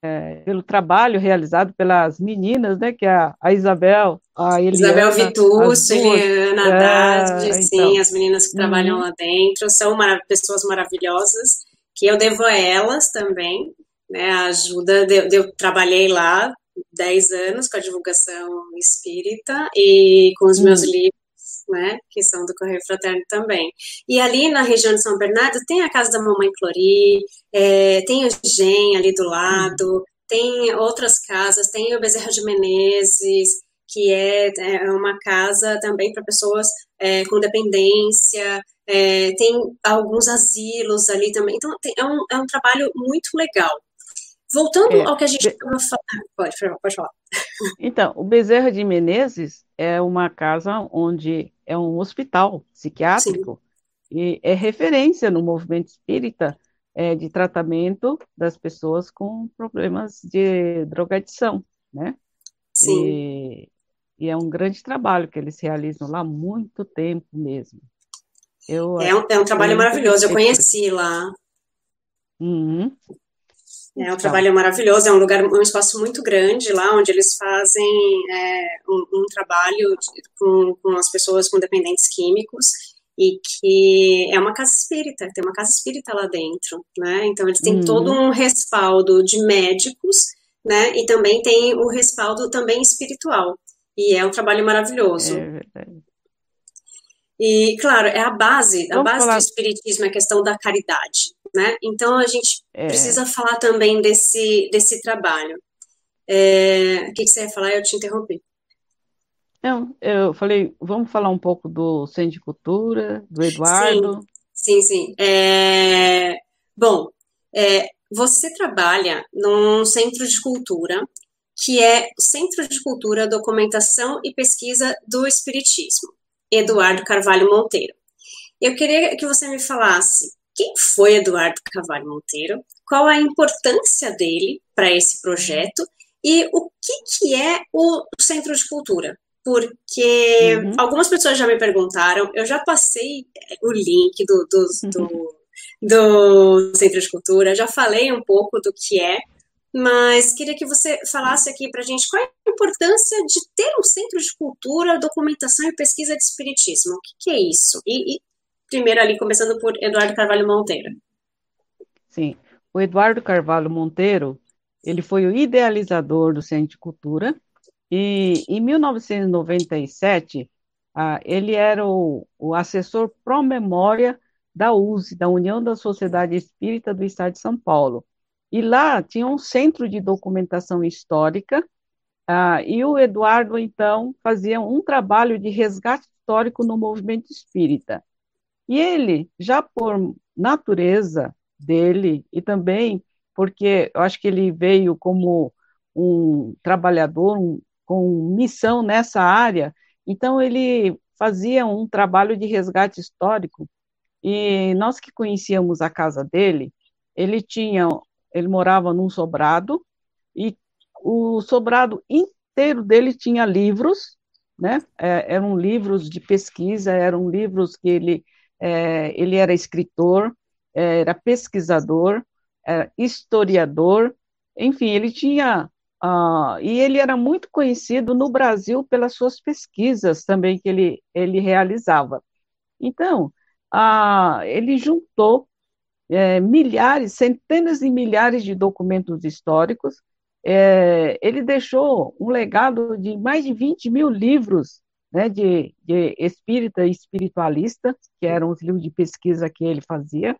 é, pelo trabalho realizado pelas meninas, né, que é a, a Isabel, a Eliana. Isabel Vitucci, Eliana é, Haddad, é, sim, então. as meninas que trabalham uhum. lá dentro, são pessoas maravilhosas, que eu devo a elas também, né, a ajuda, eu trabalhei lá 10 anos com a divulgação espírita e com os meus livros, né, que são do Correio Fraterno também. E ali na região de São Bernardo tem a casa da Mamãe Clori, é, tem o Gen ali do lado, uhum. tem outras casas, tem o Bezerra de Menezes, que é, é uma casa também para pessoas é, com dependência, é, tem alguns asilos ali também. Então, tem, é, um, é um trabalho muito legal. Voltando é, ao que a gente estava falando. Pode, pode falar. Então, o Bezerra de Menezes é uma casa onde é um hospital psiquiátrico Sim. e é referência no movimento espírita é, de tratamento das pessoas com problemas de drogadição, né? Sim. E, e é um grande trabalho que eles realizam lá há muito tempo mesmo. Eu, é, um, é um trabalho maravilhoso, eu conheci lá. Uhum. É um trabalho maravilhoso, é um lugar, um espaço muito grande lá, onde eles fazem é, um, um, trabalho de, com, com as pessoas com dependentes químicos e que é uma casa espírita, tem uma casa espírita lá dentro, né? Então eles têm uhum. todo um respaldo de médicos, né? E também tem o respaldo também espiritual. E é um trabalho maravilhoso. É verdade. E, claro, é a base, a Vamos base falar... do espiritismo é a questão da caridade, né? Então a gente é. precisa falar também desse, desse trabalho. É... O que, você ia falar? Eu te interrompi. Não, eu falei, vamos falar um pouco do Centro de Cultura, do Eduardo. Sim, sim. sim. É... Bom, é, você trabalha num centro de cultura que é o Centro de Cultura, Documentação e Pesquisa do Espiritismo. Eduardo Carvalho Monteiro. Eu queria que você me falasse quem foi Eduardo Carvalho Monteiro, qual a importância dele para esse projeto e o que, que é o Centro de Cultura. Porque uhum. algumas pessoas já me perguntaram, eu já passei o link do, do, do, uhum. do Centro de Cultura, já falei um pouco do que é, mas queria que você falasse aqui para a gente qual é a importância de ter um centro de cultura, documentação e pesquisa de espiritismo. O que, que é isso? E, e, primeiro ali, começando por Eduardo Carvalho Monteiro. Sim, o Eduardo Carvalho Monteiro, ele foi o idealizador do Centro de Cultura, e em 1997, ah, ele era o, o assessor pró-memória da USE, da União da Sociedade Espírita do Estado de São Paulo. E lá tinha um centro de documentação histórica, ah, e o Eduardo, então, fazia um trabalho de resgate histórico no movimento espírita. E ele, já por natureza dele, e também porque eu acho que ele veio como um trabalhador um, com missão nessa área, então ele fazia um trabalho de resgate histórico, e nós que conhecíamos a casa dele, ele tinha, ele morava num sobrado, e o sobrado inteiro dele tinha livros, né? É, eram livros de pesquisa, eram livros que ele, é, ele era escritor, era pesquisador, era historiador, enfim, ele tinha Uh, e ele era muito conhecido no Brasil pelas suas pesquisas também que ele, ele realizava. Então, uh, ele juntou é, milhares, centenas de milhares de documentos históricos. É, ele deixou um legado de mais de 20 mil livros né, de, de espírita e espiritualista, que eram os livros de pesquisa que ele fazia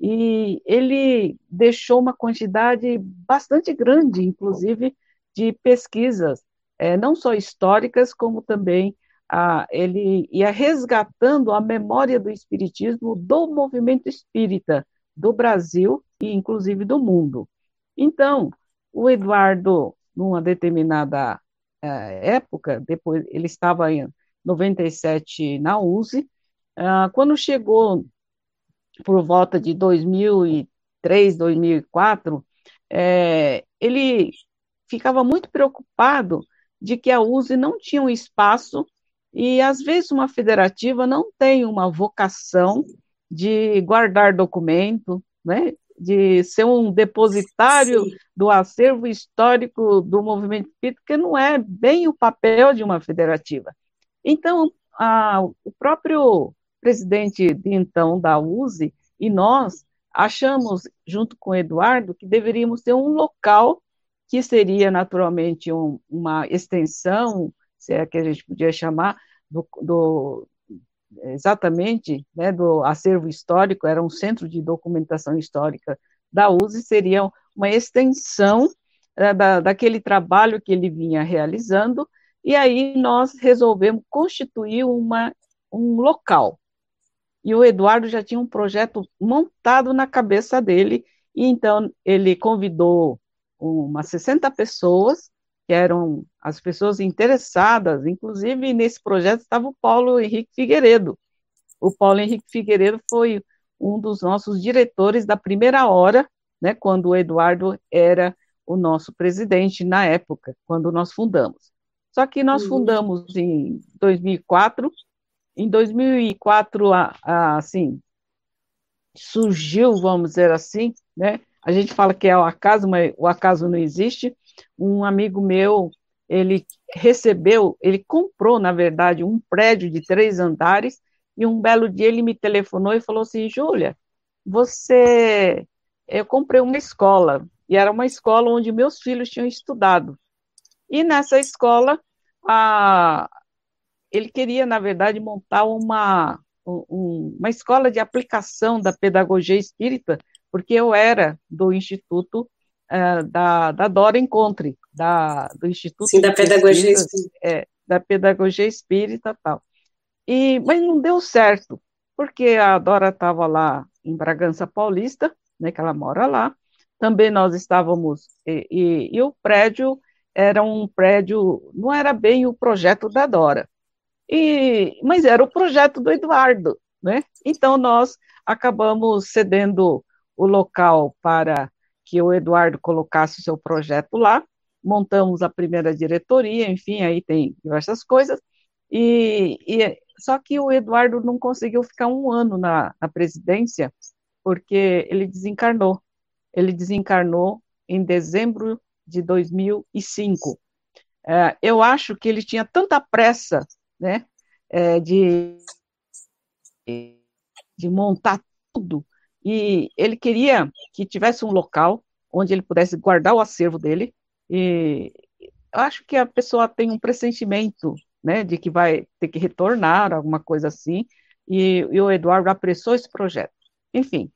e ele deixou uma quantidade bastante grande, inclusive, de pesquisas, é, não só históricas, como também a, ele ia resgatando a memória do espiritismo do movimento espírita do Brasil e, inclusive, do mundo. Então, o Eduardo, numa determinada época, depois ele estava em 97 na USE, ah, quando chegou por volta de 2003, 2004, é, ele ficava muito preocupado de que a USE não tinha um espaço e às vezes uma federativa não tem uma vocação de guardar documento, né, de ser um depositário Sim. do acervo histórico do movimento espírita, que não é bem o papel de uma federativa. Então, a, o próprio presidente de então da USE, e nós achamos, junto com o Eduardo, que deveríamos ter um local que seria naturalmente um, uma extensão, se é que a gente podia chamar, do, do exatamente né, do acervo histórico, era um centro de documentação histórica da USE, seria uma extensão é, da, daquele trabalho que ele vinha realizando, e aí nós resolvemos constituir uma, um local, e o Eduardo já tinha um projeto montado na cabeça dele, e então ele convidou umas 60 pessoas, que eram as pessoas interessadas, inclusive nesse projeto estava o Paulo Henrique Figueiredo. O Paulo Henrique Figueiredo foi um dos nossos diretores da primeira hora, né, quando o Eduardo era o nosso presidente na época, quando nós fundamos. Só que nós uhum. fundamos em 2004 em 2004, assim, surgiu, vamos dizer assim, né? A gente fala que é o acaso, mas o acaso não existe. Um amigo meu, ele recebeu, ele comprou, na verdade, um prédio de três andares, e um belo dia ele me telefonou e falou assim, Júlia, você, eu comprei uma escola, e era uma escola onde meus filhos tinham estudado. E nessa escola, a, ele queria, na verdade, montar uma, um, uma escola de aplicação da pedagogia espírita, porque eu era do Instituto uh, da, da Dora Encontre, da, do Instituto Sim, da Pedagogia Espírita. É, da Pedagogia Espírita tal. E, mas não deu certo, porque a Dora estava lá em Bragança Paulista, né, que ela mora lá, também nós estávamos, e, e, e o prédio era um prédio, não era bem o projeto da Dora, e, mas era o projeto do Eduardo, né? Então nós acabamos cedendo o local para que o Eduardo colocasse o seu projeto lá, montamos a primeira diretoria, enfim, aí tem diversas coisas, e, e só que o Eduardo não conseguiu ficar um ano na, na presidência, porque ele desencarnou. Ele desencarnou em dezembro de 2005. É, eu acho que ele tinha tanta pressa né, é, de, de montar tudo, e ele queria que tivesse um local onde ele pudesse guardar o acervo dele, e acho que a pessoa tem um pressentimento né, de que vai ter que retornar, alguma coisa assim, e, e o Eduardo apressou esse projeto. Enfim,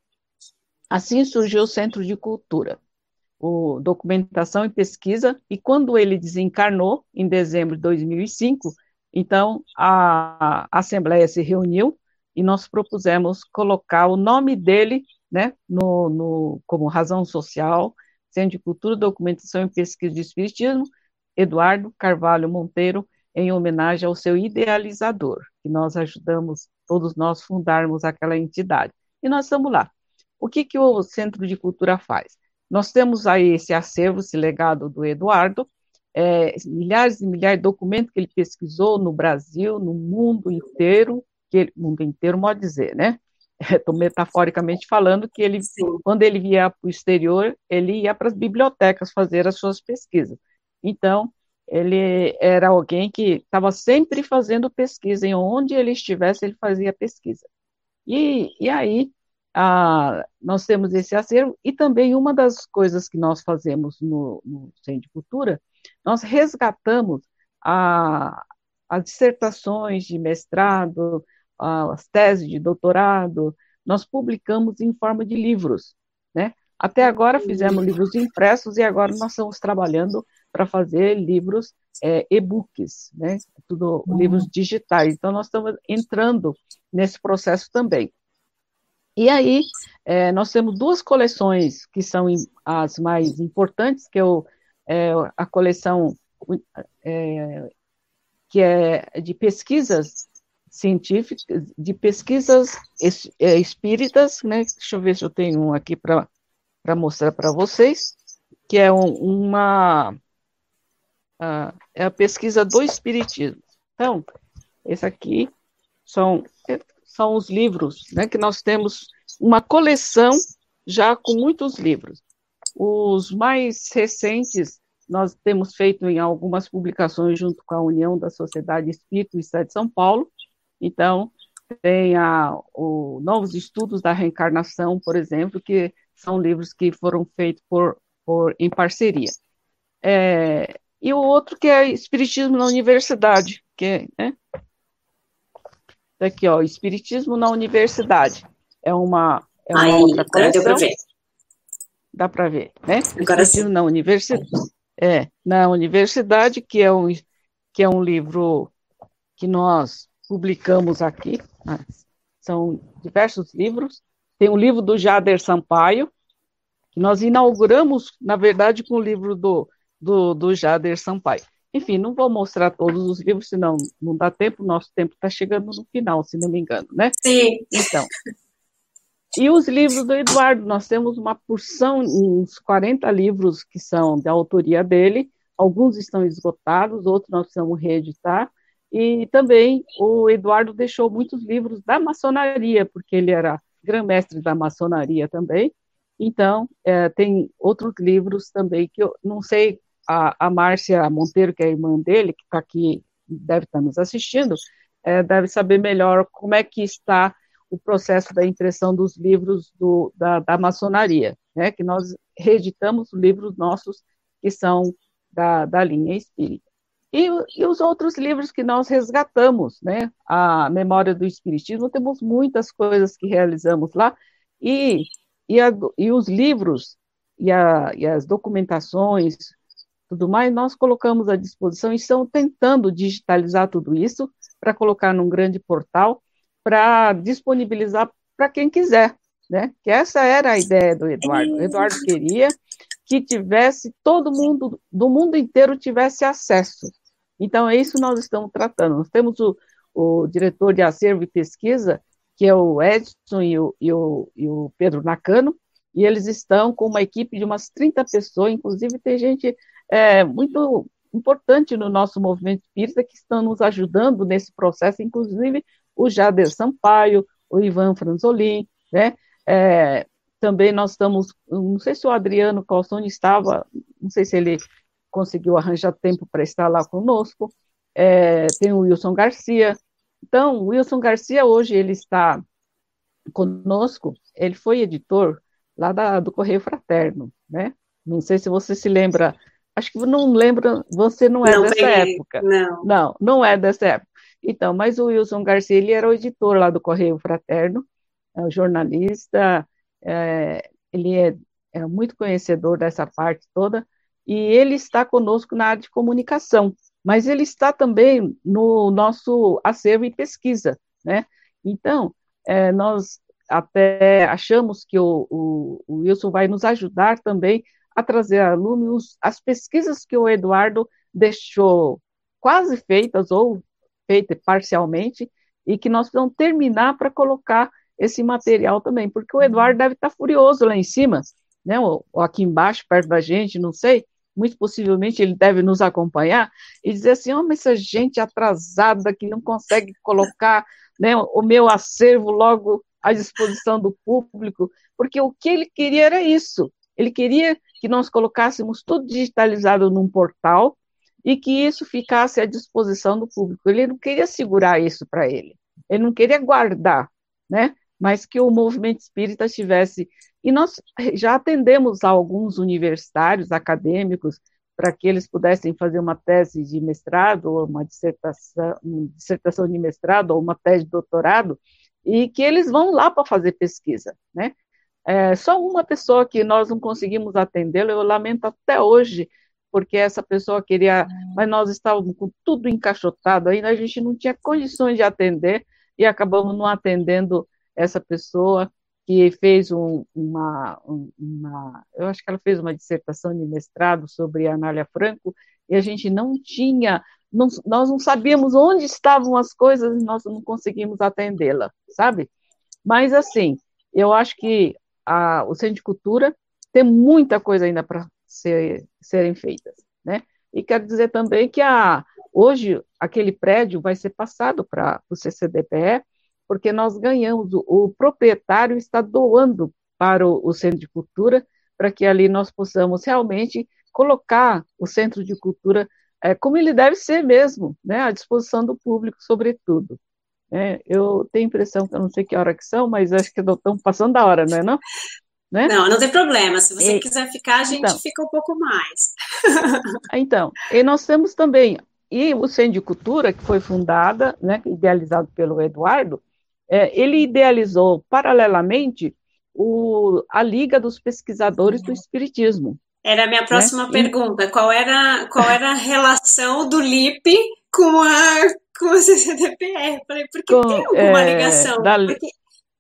assim surgiu o Centro de Cultura, o Documentação e Pesquisa, e quando ele desencarnou, em dezembro de 2005, então a, a Assembleia se reuniu e nós propusemos colocar o nome dele né, no, no, como razão social, Centro de Cultura, Documentação e Pesquisa de Espiritismo, Eduardo Carvalho Monteiro, em homenagem ao seu idealizador, que nós ajudamos, todos nós, fundarmos aquela entidade. E nós estamos lá. O que, que o Centro de Cultura faz? Nós temos aí esse acervo, esse legado do Eduardo, é, milhares e milhares de documentos que ele pesquisou no Brasil, no mundo inteiro, que ele, mundo inteiro, pode dizer, né? *laughs* Estou metaforicamente falando que ele, Sim. quando ele ia para o exterior, ele ia para as bibliotecas fazer as suas pesquisas. Então, ele era alguém que estava sempre fazendo pesquisa, em onde ele estivesse, ele fazia pesquisa. E, e aí, a, nós temos esse acervo, e também uma das coisas que nós fazemos no, no Centro de Cultura, nós resgatamos a, as dissertações de mestrado, as teses de doutorado, nós publicamos em forma de livros, né? Até agora fizemos livros impressos e agora nós estamos trabalhando para fazer livros é, e-books, né? Tudo uhum. livros digitais. Então nós estamos entrando nesse processo também. E aí é, nós temos duas coleções que são as mais importantes, que é, o, é a coleção é, que é de pesquisas científicas, de pesquisas é, espíritas, né? Deixa eu ver se eu tenho um aqui para mostrar para vocês, que é um, uma uh, é a pesquisa do espiritismo. Então, esse aqui são são os livros, né? Que nós temos uma coleção já com muitos livros. Os mais recentes nós temos feito em algumas publicações junto com a União da Sociedade Espírita do Estado de São Paulo, então, tem a, o Novos Estudos da Reencarnação, por exemplo, que são livros que foram feitos por, por, em parceria. É, e o outro que é Espiritismo na Universidade, que é, né? Aqui, ó, Espiritismo na Universidade. É uma, é uma Aí, outra coleção. Dá para ver. Dá para ver, né? Agora Espiritismo sim. na Universidade. É, na Universidade, que é um, que é um livro que nós publicamos aqui, né? são diversos livros. Tem o um livro do Jader Sampaio, que nós inauguramos, na verdade, com o livro do, do, do Jader Sampaio. Enfim, não vou mostrar todos os livros, senão não dá tempo, nosso tempo está chegando no final, se não me engano, né? Sim. Então. E os livros do Eduardo, nós temos uma porção, uns 40 livros que são da autoria dele, alguns estão esgotados, outros nós precisamos reeditar, e também o Eduardo deixou muitos livros da maçonaria, porque ele era grão-mestre da maçonaria também. Então, é, tem outros livros também que eu não sei, a, a Márcia Monteiro, que é a irmã dele, que está aqui, deve estar nos assistindo, é, deve saber melhor como é que está o processo da impressão dos livros do, da, da maçonaria, né, que nós reeditamos livros nossos que são da, da linha espírita. E, e, os outros livros que nós resgatamos, né? A Memória do Espiritismo, temos muitas coisas que realizamos lá, e, e, a, e os livros e, a, e, as documentações, tudo mais, nós colocamos à disposição e estamos tentando digitalizar tudo isso para colocar num grande portal, para disponibilizar para quem quiser, né? Que essa era a ideia do Eduardo. O Eduardo queria que tivesse todo mundo do mundo inteiro tivesse acesso então, é isso que nós estamos tratando. Nós temos o, o diretor de acervo e pesquisa, que é o Edson e o, e o, e o Pedro Nakano, e eles estão com uma equipe de umas 30 pessoas, inclusive tem gente é, muito importante no nosso movimento espírita que estão nos ajudando nesse processo, inclusive o Jader Sampaio, o Ivan Franzolin, né? É, também nós estamos, não sei se o Adriano Calçone estava, não sei se ele conseguiu arranjar tempo para estar lá conosco. É, tem o Wilson Garcia. Então, o Wilson Garcia hoje ele está conosco. Ele foi editor lá da, do Correio Fraterno, né? Não sei se você se lembra Acho que não lembra, você não é não dessa peguei, época. Não. não, não é dessa época. Então, mas o Wilson Garcia, ele era o editor lá do Correio Fraterno, é jornalista, é, ele é, é muito conhecedor dessa parte toda, e ele está conosco na área de comunicação, mas ele está também no nosso acervo e pesquisa, né? Então, é, nós até achamos que o, o, o, Wilson vai nos ajudar também a trazer lume as pesquisas que o Eduardo deixou quase feitas ou feitas parcialmente e que nós vamos terminar para colocar esse material também, porque o Eduardo deve estar furioso lá em cima, né, ou, ou aqui embaixo, perto da gente, não sei, muito possivelmente ele deve nos acompanhar, e dizer assim, oh, mas essa gente atrasada que não consegue colocar né, o meu acervo logo à disposição do público, porque o que ele queria era isso, ele queria que nós colocássemos tudo digitalizado num portal e que isso ficasse à disposição do público. Ele não queria segurar isso para ele, ele não queria guardar, né? mas que o movimento espírita tivesse. E nós já atendemos alguns universitários, acadêmicos, para que eles pudessem fazer uma tese de mestrado, ou uma dissertação, uma dissertação de mestrado, ou uma tese de doutorado, e que eles vão lá para fazer pesquisa, né? É, só uma pessoa que nós não conseguimos atendê-lo, eu lamento até hoje, porque essa pessoa queria, mas nós estávamos com tudo encaixotado ainda, a gente não tinha condições de atender, e acabamos não atendendo essa pessoa que fez um, uma, uma, eu acho que ela fez uma dissertação de mestrado sobre a Anália Franco, e a gente não tinha, não, nós não sabíamos onde estavam as coisas e nós não conseguimos atendê-la, sabe? Mas, assim, eu acho que a, o Centro de Cultura tem muita coisa ainda para ser, serem feitas, né? E quero dizer também que a, hoje aquele prédio vai ser passado para o CCDPE, porque nós ganhamos, o, o proprietário está doando para o, o Centro de Cultura, para que ali nós possamos realmente colocar o Centro de Cultura é, como ele deve ser mesmo, né, à disposição do público, sobretudo. É, eu tenho a impressão que eu não sei que hora que são, mas acho que estão passando da hora, não é não? Né? Não, não tem problema. Se você e, quiser ficar, a gente então, fica um pouco mais. então, e nós temos também, e o Centro de Cultura, que foi fundada, né, idealizado pelo Eduardo, é, ele idealizou, paralelamente, o, a Liga dos Pesquisadores do Espiritismo. Era a minha próxima né? pergunta. Qual era, qual era a relação do LIP com a, com a CCDPR? Falei, porque com, tem alguma é, ligação? Da...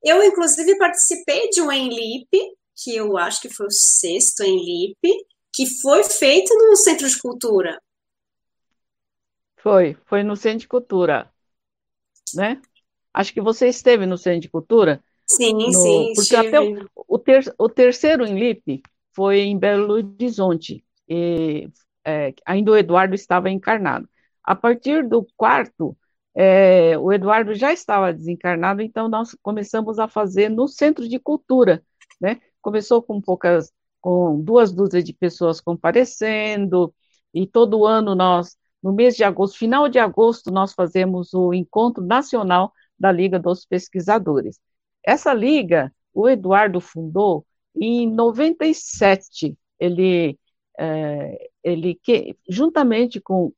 Eu, inclusive, participei de um Enlip, que eu acho que foi o sexto Enlip, que foi feito no Centro de Cultura. Foi, foi no Centro de Cultura, né? Acho que você esteve no Centro de Cultura. Sim, no, sim. Porque até o, o, ter, o terceiro Enlip foi em Belo Horizonte. E, é, ainda o Eduardo estava encarnado. A partir do quarto, é, o Eduardo já estava desencarnado, então nós começamos a fazer no Centro de Cultura, né? Começou com poucas, com duas dúzias de pessoas comparecendo, e todo ano nós, no mês de agosto, final de agosto, nós fazemos o Encontro Nacional da Liga dos Pesquisadores. Essa liga, o Eduardo fundou em 97. Ele, é, ele que, juntamente com,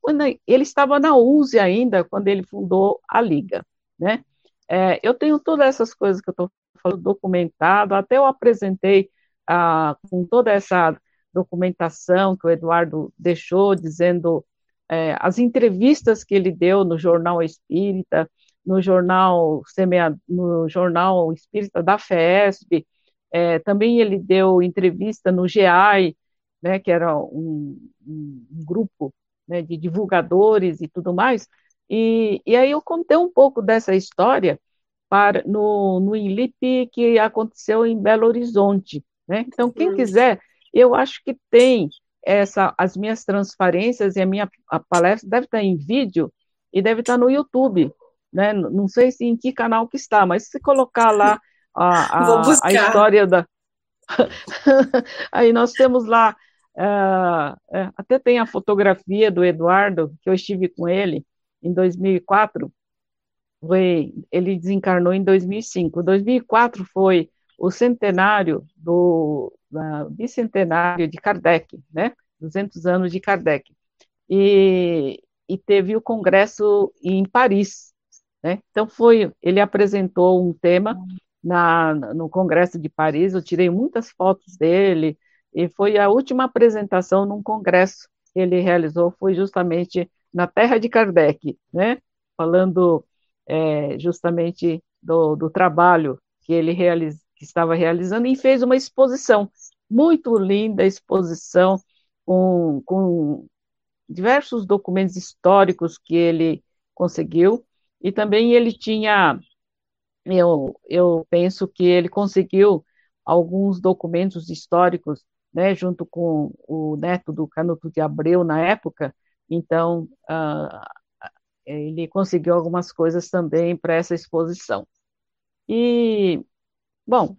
ele estava na USE ainda quando ele fundou a liga, né? É, eu tenho todas essas coisas que eu estou falando documentado, até eu apresentei ah, com toda essa documentação que o Eduardo deixou, dizendo é, as entrevistas que ele deu no Jornal Espírita, no jornal, no jornal Espírita da FESP, é, também ele deu entrevista no GEAI, né, que era um, um, grupo né, de divulgadores e tudo mais, e, e, aí eu contei um pouco dessa história para, no, no INLIP que aconteceu em Belo Horizonte, né? Então, quem quiser, eu acho que tem essa, as minhas transparências e a minha a palestra deve estar em vídeo e deve estar no YouTube, né? Não sei se em que canal que está, mas se colocar lá a, a, a história da. *laughs* Aí nós temos lá, uh, até tem a fotografia do Eduardo, que eu estive com ele em 2004, foi, ele desencarnou em 2005. 2004 foi o centenário do bicentenário de Kardec, né? 200 anos de Kardec. E, e teve o congresso em Paris, né? Então foi, ele apresentou um tema na, no congresso de Paris, eu tirei muitas fotos dele, e foi a última apresentação num congresso que ele realizou, foi justamente na terra de Kardec, né? Falando é, justamente do, do, trabalho que ele realiz, que estava realizando e fez uma exposição muito linda, exposição com, com diversos documentos históricos que ele conseguiu e também ele tinha, eu, eu penso que ele conseguiu alguns documentos históricos, né, junto com o neto do Canuto de Abreu na época, então uh, ele conseguiu algumas coisas também para essa exposição. E, bom,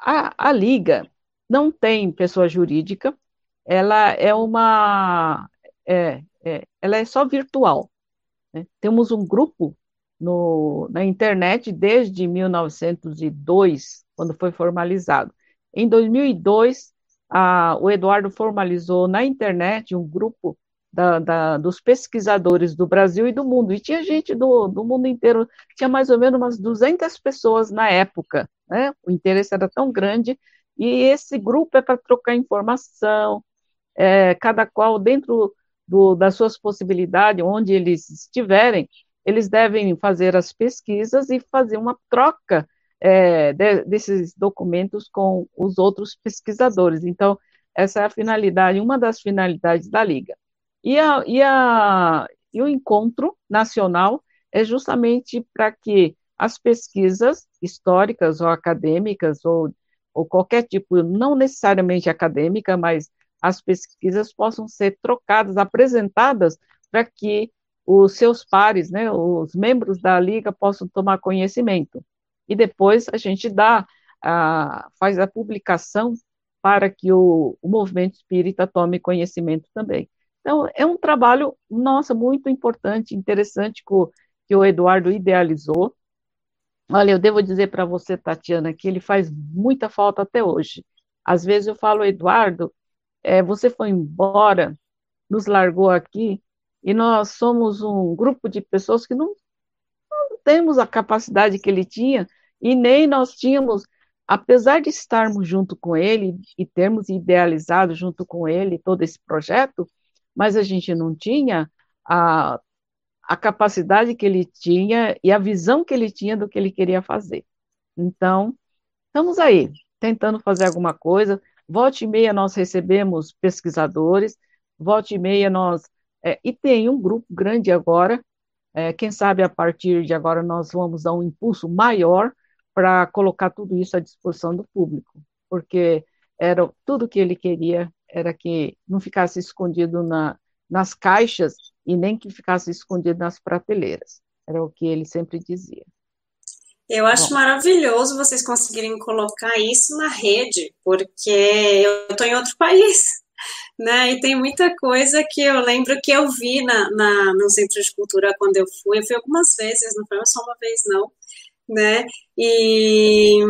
a, a Liga não tem pessoa jurídica, ela é uma, é, é, ela é só virtual. Né? Temos um grupo no, na internet desde 1902, quando foi formalizado. Em 2002, a, o Eduardo formalizou na internet um grupo da, da, dos pesquisadores do Brasil e do mundo, e tinha gente do, do mundo inteiro, tinha mais ou menos umas 200 pessoas na época, né? o interesse era tão grande, e esse grupo é para trocar informação, é, cada qual dentro do, das suas possibilidades, onde eles estiverem, eles devem fazer as pesquisas e fazer uma troca é, de, desses documentos com os outros pesquisadores. Então, essa é a finalidade, uma das finalidades da Liga. E, a, e, a, e o encontro nacional é justamente para que as pesquisas históricas ou acadêmicas, ou, ou qualquer tipo, não necessariamente acadêmica, mas as pesquisas possam ser trocadas, apresentadas, para que os seus pares, né, os membros da liga possam tomar conhecimento. E depois a gente dá, a, faz a publicação para que o, o movimento espírita tome conhecimento também. Então, é um trabalho, nossa, muito importante, interessante, que o, que o Eduardo idealizou. Olha, eu devo dizer para você, Tatiana, que ele faz muita falta até hoje. Às vezes eu falo, Eduardo, é, você foi embora, nos largou aqui, e nós somos um grupo de pessoas que não, não temos a capacidade que ele tinha, e nem nós tínhamos, apesar de estarmos junto com ele e termos idealizado junto com ele todo esse projeto, mas a gente não tinha a, a capacidade que ele tinha e a visão que ele tinha do que ele queria fazer. Então, estamos aí, tentando fazer alguma coisa. Volte e meia nós recebemos pesquisadores, volte e meia nós. É, e tem um grupo grande agora, é, quem sabe a partir de agora nós vamos dar um impulso maior para colocar tudo isso à disposição do público, porque era tudo que ele queria era que não ficasse escondido na, nas caixas e nem que ficasse escondido nas prateleiras. Era o que ele sempre dizia. Eu acho Bom. maravilhoso vocês conseguirem colocar isso na rede, porque eu estou em outro *laughs* país, né? E tem muita coisa que eu lembro que eu vi na, na, no Centro de Cultura quando eu fui. Eu fui algumas vezes, não foi só uma vez, não, né? E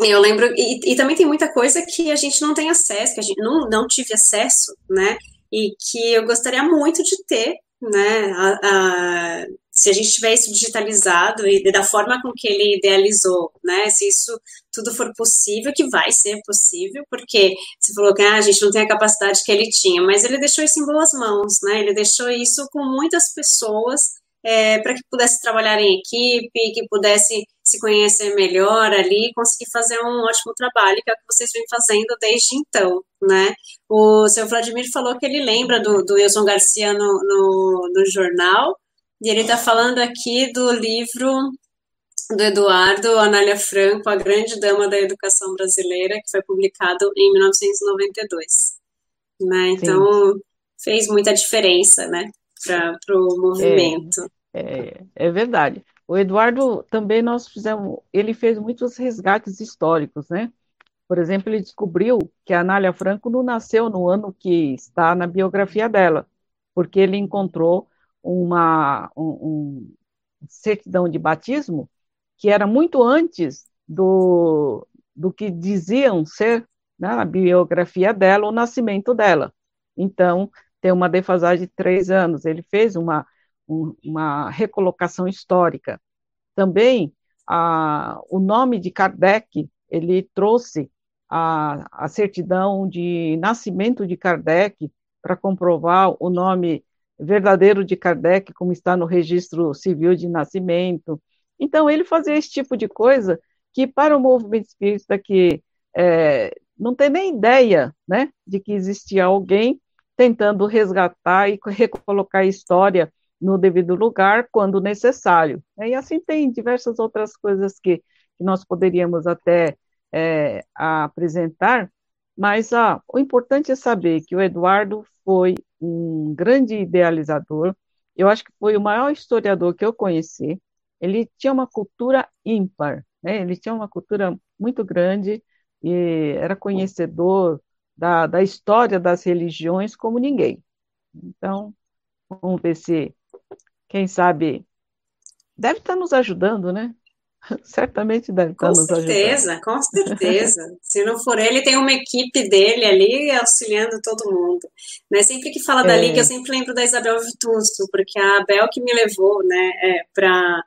eu lembro, e, e, também tem muita coisa que a gente não tem acesso, que a gente não, não tive acesso, né? E que eu gostaria muito de ter, né? A, a, se a gente tiver isso digitalizado e da forma com que ele idealizou, né? Se isso tudo for possível, que vai ser possível, porque você falou que ah, a gente não tem a capacidade que ele tinha, mas ele deixou isso em boas mãos, né? Ele deixou isso com muitas pessoas é, para que pudesse trabalhar em equipe, que pudesse se conhecer melhor ali conseguir fazer um ótimo trabalho, que é o que vocês vêm fazendo desde então, né? O seu Vladimir falou que ele lembra do, do Wilson Garcia no, no, no jornal, e ele está falando aqui do livro do Eduardo Anália Franco, A Grande Dama da Educação Brasileira, que foi publicado em 1992. Né? Então, Sim. fez muita diferença né, para o movimento. É, é, é verdade. O Eduardo também nós fizemos, ele fez muitos resgates históricos, né? Por exemplo, ele descobriu que a Anália Franco não nasceu no ano que está na biografia dela, porque ele encontrou uma um, um certidão de batismo que era muito antes do, do que diziam ser né, a biografia dela, o nascimento dela. Então, tem uma defasagem de três anos. Ele fez uma, um, uma recolocação histórica. Também, a, o nome de Kardec, ele trouxe a, a certidão de nascimento de Kardec para comprovar o nome verdadeiro de Kardec, como está no registro civil de nascimento. Então, ele fazia esse tipo de coisa que, para o movimento espírita que é, não tem nem ideia né, de que existia alguém tentando resgatar e recolocar a história no devido lugar quando necessário. E assim tem diversas outras coisas que, que nós poderíamos até é, apresentar, mas ah, o importante é saber que o Eduardo foi um grande idealizador, eu acho que foi o maior historiador que eu conheci, ele tinha uma cultura ímpar, né? ele tinha uma cultura muito grande e era conhecedor da, da história das religiões como ninguém. Então, vamos ver se, quem sabe, deve estar nos ajudando, né? *laughs* Certamente deve estar com nos certeza, ajudando. Com certeza, com certeza. *laughs* Se não for ele, tem uma equipe dele ali auxiliando todo mundo. Né? Sempre que fala é. da Liga, eu sempre lembro da Isabel Vitusto, porque a Abel que me levou né, é, para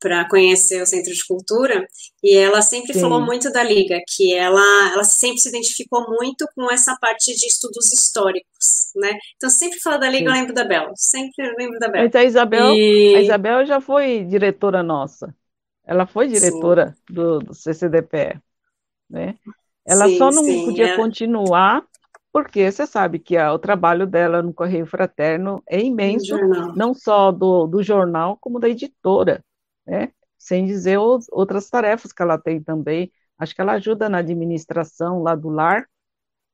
para conhecer o Centro de Cultura, e ela sempre Sim. falou muito da Liga, que ela, ela sempre se identificou muito com essa parte de estudos históricos, né? Então, sempre fala da Liga, Sim. eu lembro da Bel, sempre lembro da Bel. Então, a Isabel, e... a Isabel já foi diretora nossa, ela foi diretora do, do, CCDPE, né? Ela sim, só não sim, podia é... continuar porque você sabe que a, o trabalho dela no Correio Fraterno é imenso, não só do, do jornal, como da editora né? Sem dizer os, outras tarefas que ela tem também. Acho que ela ajuda na administração lá do lar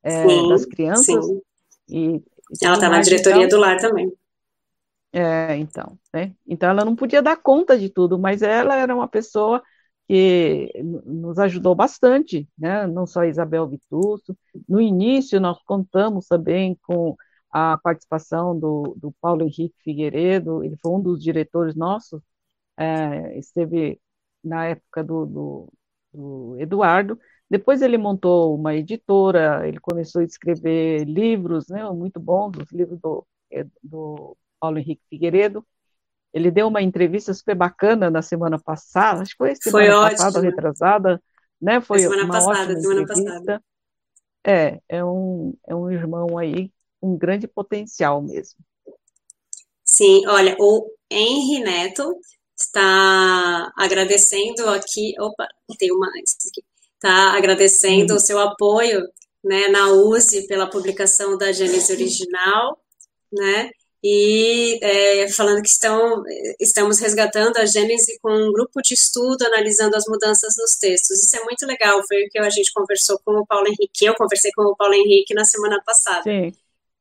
é, sim, das crianças. Sim. E, e ela está na diretoria então, do lar também. É, então, né? Então ela não podia dar conta de tudo, mas ela era uma pessoa que nos ajudou bastante, né? Não só a Isabel Vitusso. No início nós contamos também com a participação do, do Paulo Henrique Figueiredo, ele foi um dos diretores nossos é, esteve na época do, do, do, Eduardo. Depois ele montou uma editora, ele começou a escrever livros, né, muito bons, os livros do, do Paulo Henrique Figueiredo. Ele deu uma entrevista super bacana na semana passada, acho que foi semana foi passada, ótimo. retrasada, né? Foi semana uma passada, ótima semana entrevista. passada. É, é um, é um irmão aí, um grande potencial mesmo. Sim, olha, o Henri Neto está agradecendo aqui, opa, tem uma está agradecendo uhum. o seu apoio, né, na USE pela publicação da Gênesis original, né, e é, falando que estão, estamos resgatando a Gênese com um grupo de estudo analisando as mudanças nos textos. Isso é muito legal, foi o que a gente conversou com o Paulo Henrique, eu conversei com o Paulo Henrique na semana passada. Sim.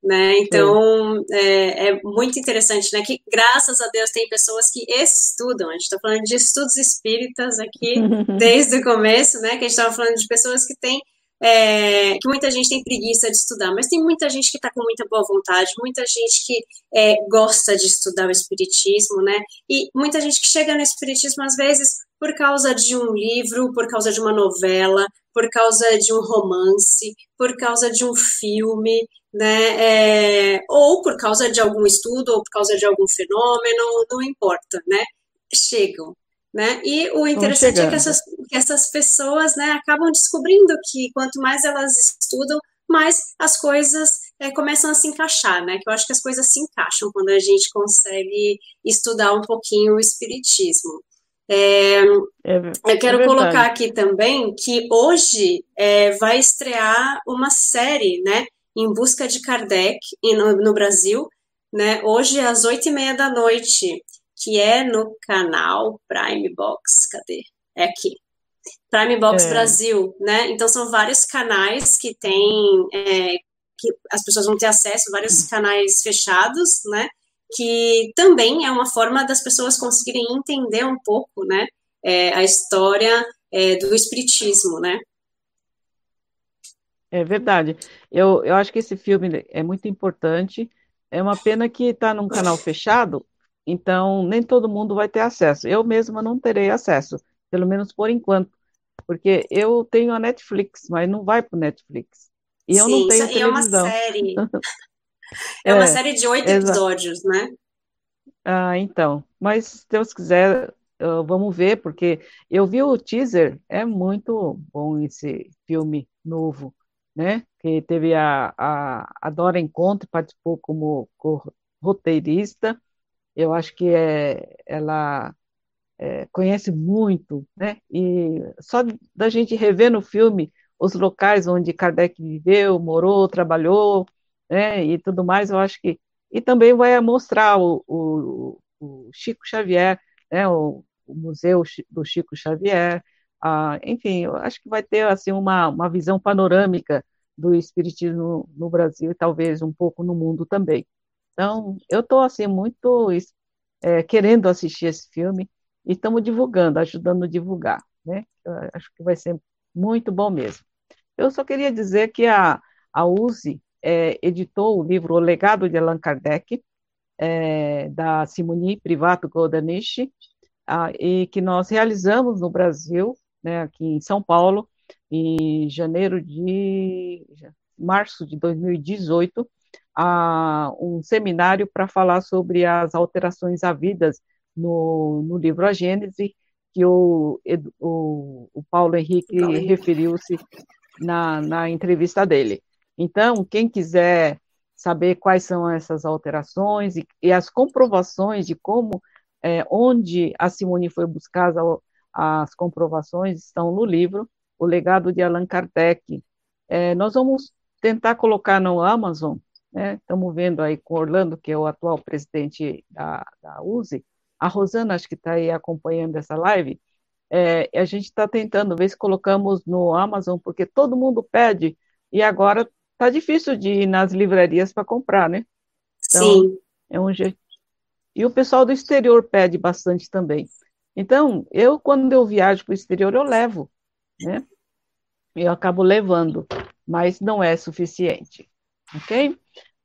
Né? Então, é, é, muito interessante, né? Que graças a Deus tem pessoas que estudam. A gente está falando de estudos espíritas aqui *laughs* desde o começo, né? Que a gente estava falando de pessoas que têm é, que muita gente tem preguiça de estudar, mas tem muita gente que está com muita boa vontade, muita gente que é, gosta de estudar o espiritismo, né? E muita gente que chega no espiritismo às vezes por causa de um livro, por causa de uma novela, por causa de um romance, por causa de um filme, né? É, ou por causa de algum estudo, ou por causa de algum fenômeno, não importa, né? Chegam. Né? E o interessante é que essas, que essas pessoas né, acabam descobrindo que quanto mais elas estudam, mais as coisas é, começam a se encaixar, né? Que eu acho que as coisas se encaixam quando a gente consegue estudar um pouquinho o espiritismo. É, é, eu quero é colocar aqui também que hoje é, vai estrear uma série, né? Em busca de Kardec no, no Brasil, né? Hoje às oito e meia da noite que é no canal Prime Box. Cadê? É aqui. Prime Box é. Brasil, né? Então são vários canais que tem é, que as pessoas vão ter acesso, vários hum. canais fechados, né? Que também é uma forma das pessoas conseguirem entender um pouco, né? É, a história é, do espiritismo, né? É verdade. Eu, eu acho que esse filme é muito importante. É uma pena que está num canal fechado, então, nem todo mundo vai ter acesso. Eu mesma não terei acesso, pelo menos por enquanto, porque eu tenho a Netflix, mas não vai para o Netflix. E eu não tenho televisão. É uma série. É, *laughs* é uma série de oito episódios, né? Ah, então. Mas se Deus quiser, uh, vamos ver, porque eu vi o teaser, é muito bom esse filme novo, né? Que teve a, a, a Dora Encontro, participou como roteirista. Eu acho que é, ela é, conhece muito, né? E só da gente rever no filme os locais onde Kardec viveu, morou, trabalhou, né? E tudo mais, eu acho que e também vai mostrar o, o, o Chico Xavier, né? O, o, museu do Chico Xavier, ah, enfim, eu acho que vai ter assim uma, uma visão panorâmica do espiritismo no Brasil e talvez um pouco no mundo também. Então, eu estou assim muito é, querendo assistir esse filme e estamos divulgando, ajudando a divulgar, né? Eu acho que vai ser muito bom mesmo. Eu só queria dizer que a, a é, editou o livro O Legado de Allan Kardec, é, da Simone Privato Goldanisch, ah, e que nós realizamos no Brasil, né, aqui em São Paulo, em janeiro de março de 2018, a um seminário para falar sobre as alterações havidas no, no livro A Gênese, que o, o, o Paulo Henrique referiu-se na, na entrevista dele. Então, quem quiser saber quais são essas alterações e, e as comprovações de como, é, onde a Simone foi buscar as, as, comprovações, estão no livro, O Legado de Allan Kardec. É, nós vamos tentar colocar no Amazon, né? estamos vendo aí com Orlando, que é o atual presidente da, da USE, a Rosana, acho que está aí acompanhando essa live, é, a gente está tentando ver se colocamos no Amazon, porque todo mundo pede, e agora está difícil de ir nas livrarias para comprar, né? Então, Sim. É um jeito. E o pessoal do exterior pede bastante também. Então, eu, quando eu viajo para o exterior, eu levo, né? Eu acabo levando, mas não é suficiente, ok?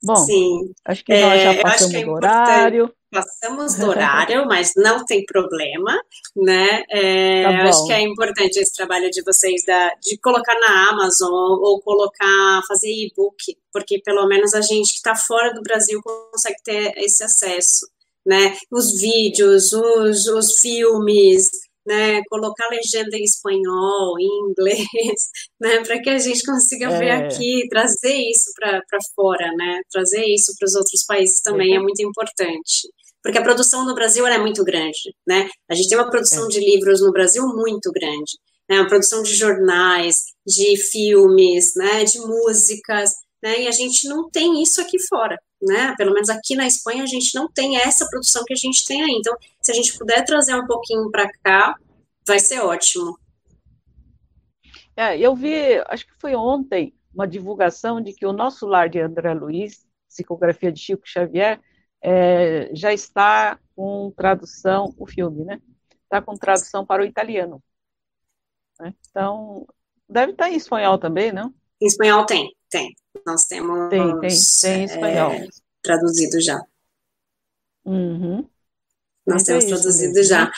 Bom, Sim. acho que nós já é, passamos é, do horário. Passamos do horário, mas não tem problema, né? É, tá acho que é importante esse trabalho de vocês da, de colocar na Amazon ou colocar, fazer e-book, porque pelo menos a gente que está fora do Brasil consegue ter esse acesso, né? Os vídeos, os, os filmes, né, colocar legenda em espanhol, em inglês, *laughs* né, para que a gente consiga é. ver aqui, trazer isso para fora, né, trazer isso para os outros países também é. é muito importante. Porque a produção no Brasil é muito grande, né? A gente tem uma produção é. de livros no Brasil muito grande, né? Uma produção de jornais, de filmes, né? De músicas, né? E a gente não tem isso aqui fora, né? Pelo menos aqui na Espanha a gente não tem essa produção que a gente tem aí. Então, se a gente puder trazer um pouquinho para cá, vai ser ótimo. É, eu vi, acho que foi ontem, uma divulgação de que o nosso lar de André Luiz, psicografia de Chico Xavier, é, já está com tradução, o filme, né? Está com tradução para o italiano. Né? Então, deve estar em espanhol também, não? Em espanhol tem, tem. Nós temos. Tem, tem, tem em espanhol. É, traduzido já. Uhum. Nós temos traduzido mesmo, já. Né?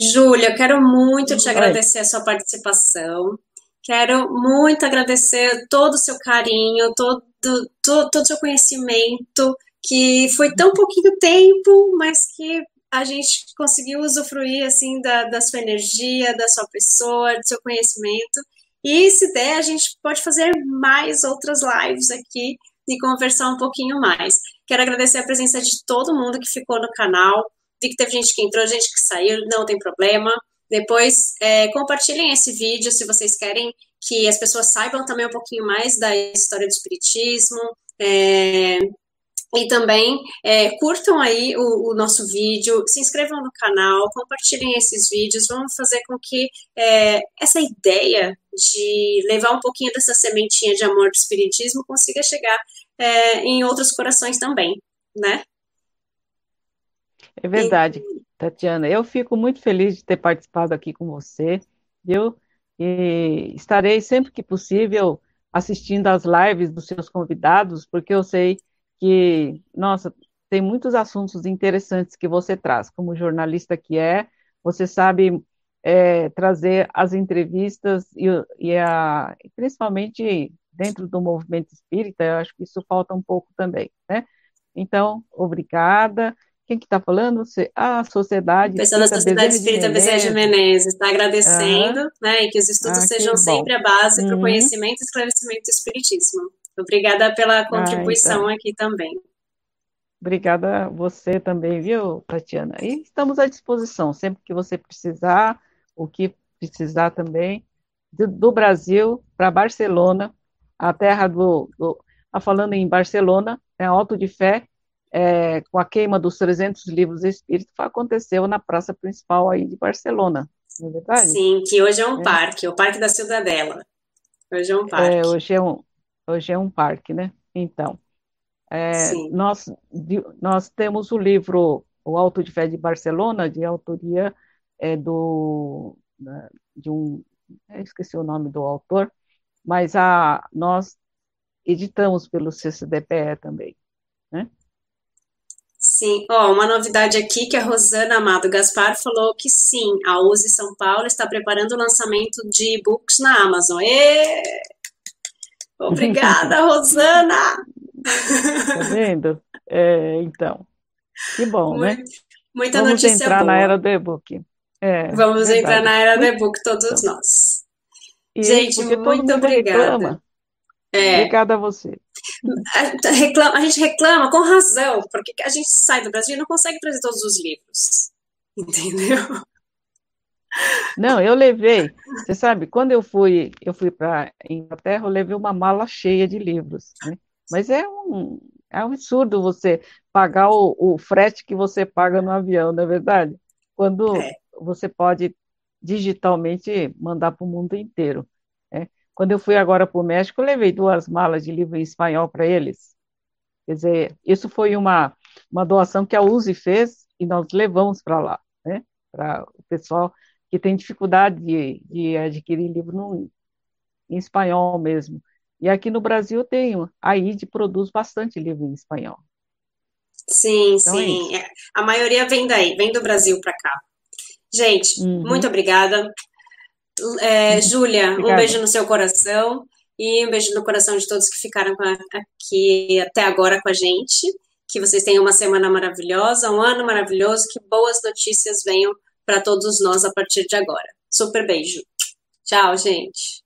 Júlia, quero muito te agradecer a sua participação. Quero muito agradecer todo o seu carinho, todo, todo, todo o seu conhecimento, que foi tão pouquinho tempo, mas que a gente conseguiu usufruir assim da, da sua energia, da sua pessoa, do seu conhecimento. E se der, a gente pode fazer mais outras lives aqui e conversar um pouquinho mais. Quero agradecer a presença de todo mundo que ficou no canal. Vi que teve gente que entrou, gente que saiu, não tem problema. Depois, é, compartilhem esse vídeo se vocês querem que as pessoas saibam também um pouquinho mais da história do Espiritismo. É, e também é, curtam aí o, o, nosso vídeo, se inscrevam no canal, compartilhem esses vídeos, vamos fazer com que é, essa ideia de levar um pouquinho dessa sementinha de amor do espiritismo consiga chegar é, em outros corações também, né? É verdade, e... Tatiana. Eu fico muito feliz de ter participado aqui com você, viu? E estarei sempre que possível assistindo às lives dos seus convidados, porque eu sei que, nossa, tem muitos assuntos interessantes que você traz, como jornalista que é, você sabe é, trazer as entrevistas e, e a, principalmente dentro do movimento espírita, eu acho que isso falta um pouco também, né? Então, obrigada. Quem que está falando? A Sociedade Pessoa da Sociedade Espírita Bezerra de Menezes está agradecendo, uhum. né, e que os estudos ah, sejam sempre a base uhum. para o conhecimento e esclarecimento do Espiritismo. Obrigada pela contribuição ah, então. aqui também. Obrigada a você também, viu, Tatiana? E estamos à disposição, sempre que você precisar, o que precisar também, do, do Brasil para Barcelona, a terra do, do a falando em Barcelona, é Alto de Fé, é, com a queima dos 300 livros espíritos, aconteceu na praça principal aí de Barcelona, não é verdade? Sim, que hoje é um é. parque, o Parque da Cidadela. Hoje é um parque. É, hoje é um, hoje é um parque, né? Então, é, nós, nós temos o livro O Alto de Fé de Barcelona, de autoria é, do, de um, esqueci o nome do autor, mas a, nós editamos pelo CCDPE também, né? Sim, oh, uma novidade aqui que a Rosana Amado Gaspar falou que sim, a USE São Paulo está preparando o lançamento de e-books na Amazon. E... Obrigada, Rosana! *laughs* Tá vendo? É, então, que bom, né? Muita Vamos notícia entrar boa. na era do e-book. É, Vamos verdade. entrar na era do e-book todos nós. E Gente, muito obrigada. Reclama. É. Obrigada a você. A, reclama, a gente reclama com razão, porque a gente sai do Brasil e não consegue trazer todos os livros. Entendeu? Não, eu levei. Você sabe, quando eu fui, eu fui para Inglaterra, eu levei uma mala cheia de livros. Né? Mas é um, é um absurdo você pagar o, o frete que você paga no avião, não é verdade? Quando é. você pode digitalmente mandar para o mundo inteiro. Né? Quando eu fui agora para o México, eu levei duas malas de livro em espanhol para eles. Quer dizer, isso foi uma, uma doação que a USE fez e nós levamos para lá, né? Para o pessoal que tem dificuldade de, de adquirir livro no, em espanhol mesmo. E aqui no Brasil tem, a ID produz bastante livro em espanhol. Sim, então é sim. É a maioria vem daí, vem do Brasil para cá. Gente, uhum. muito obrigada. É. *laughs* Júlia, um beijo no seu coração e um beijo no coração de todos que ficaram aqui até agora com a gente. Que vocês tenham uma semana maravilhosa, um ano maravilhoso, que boas notícias venham para todos nós a partir de agora. Super beijo. Tchau, gente.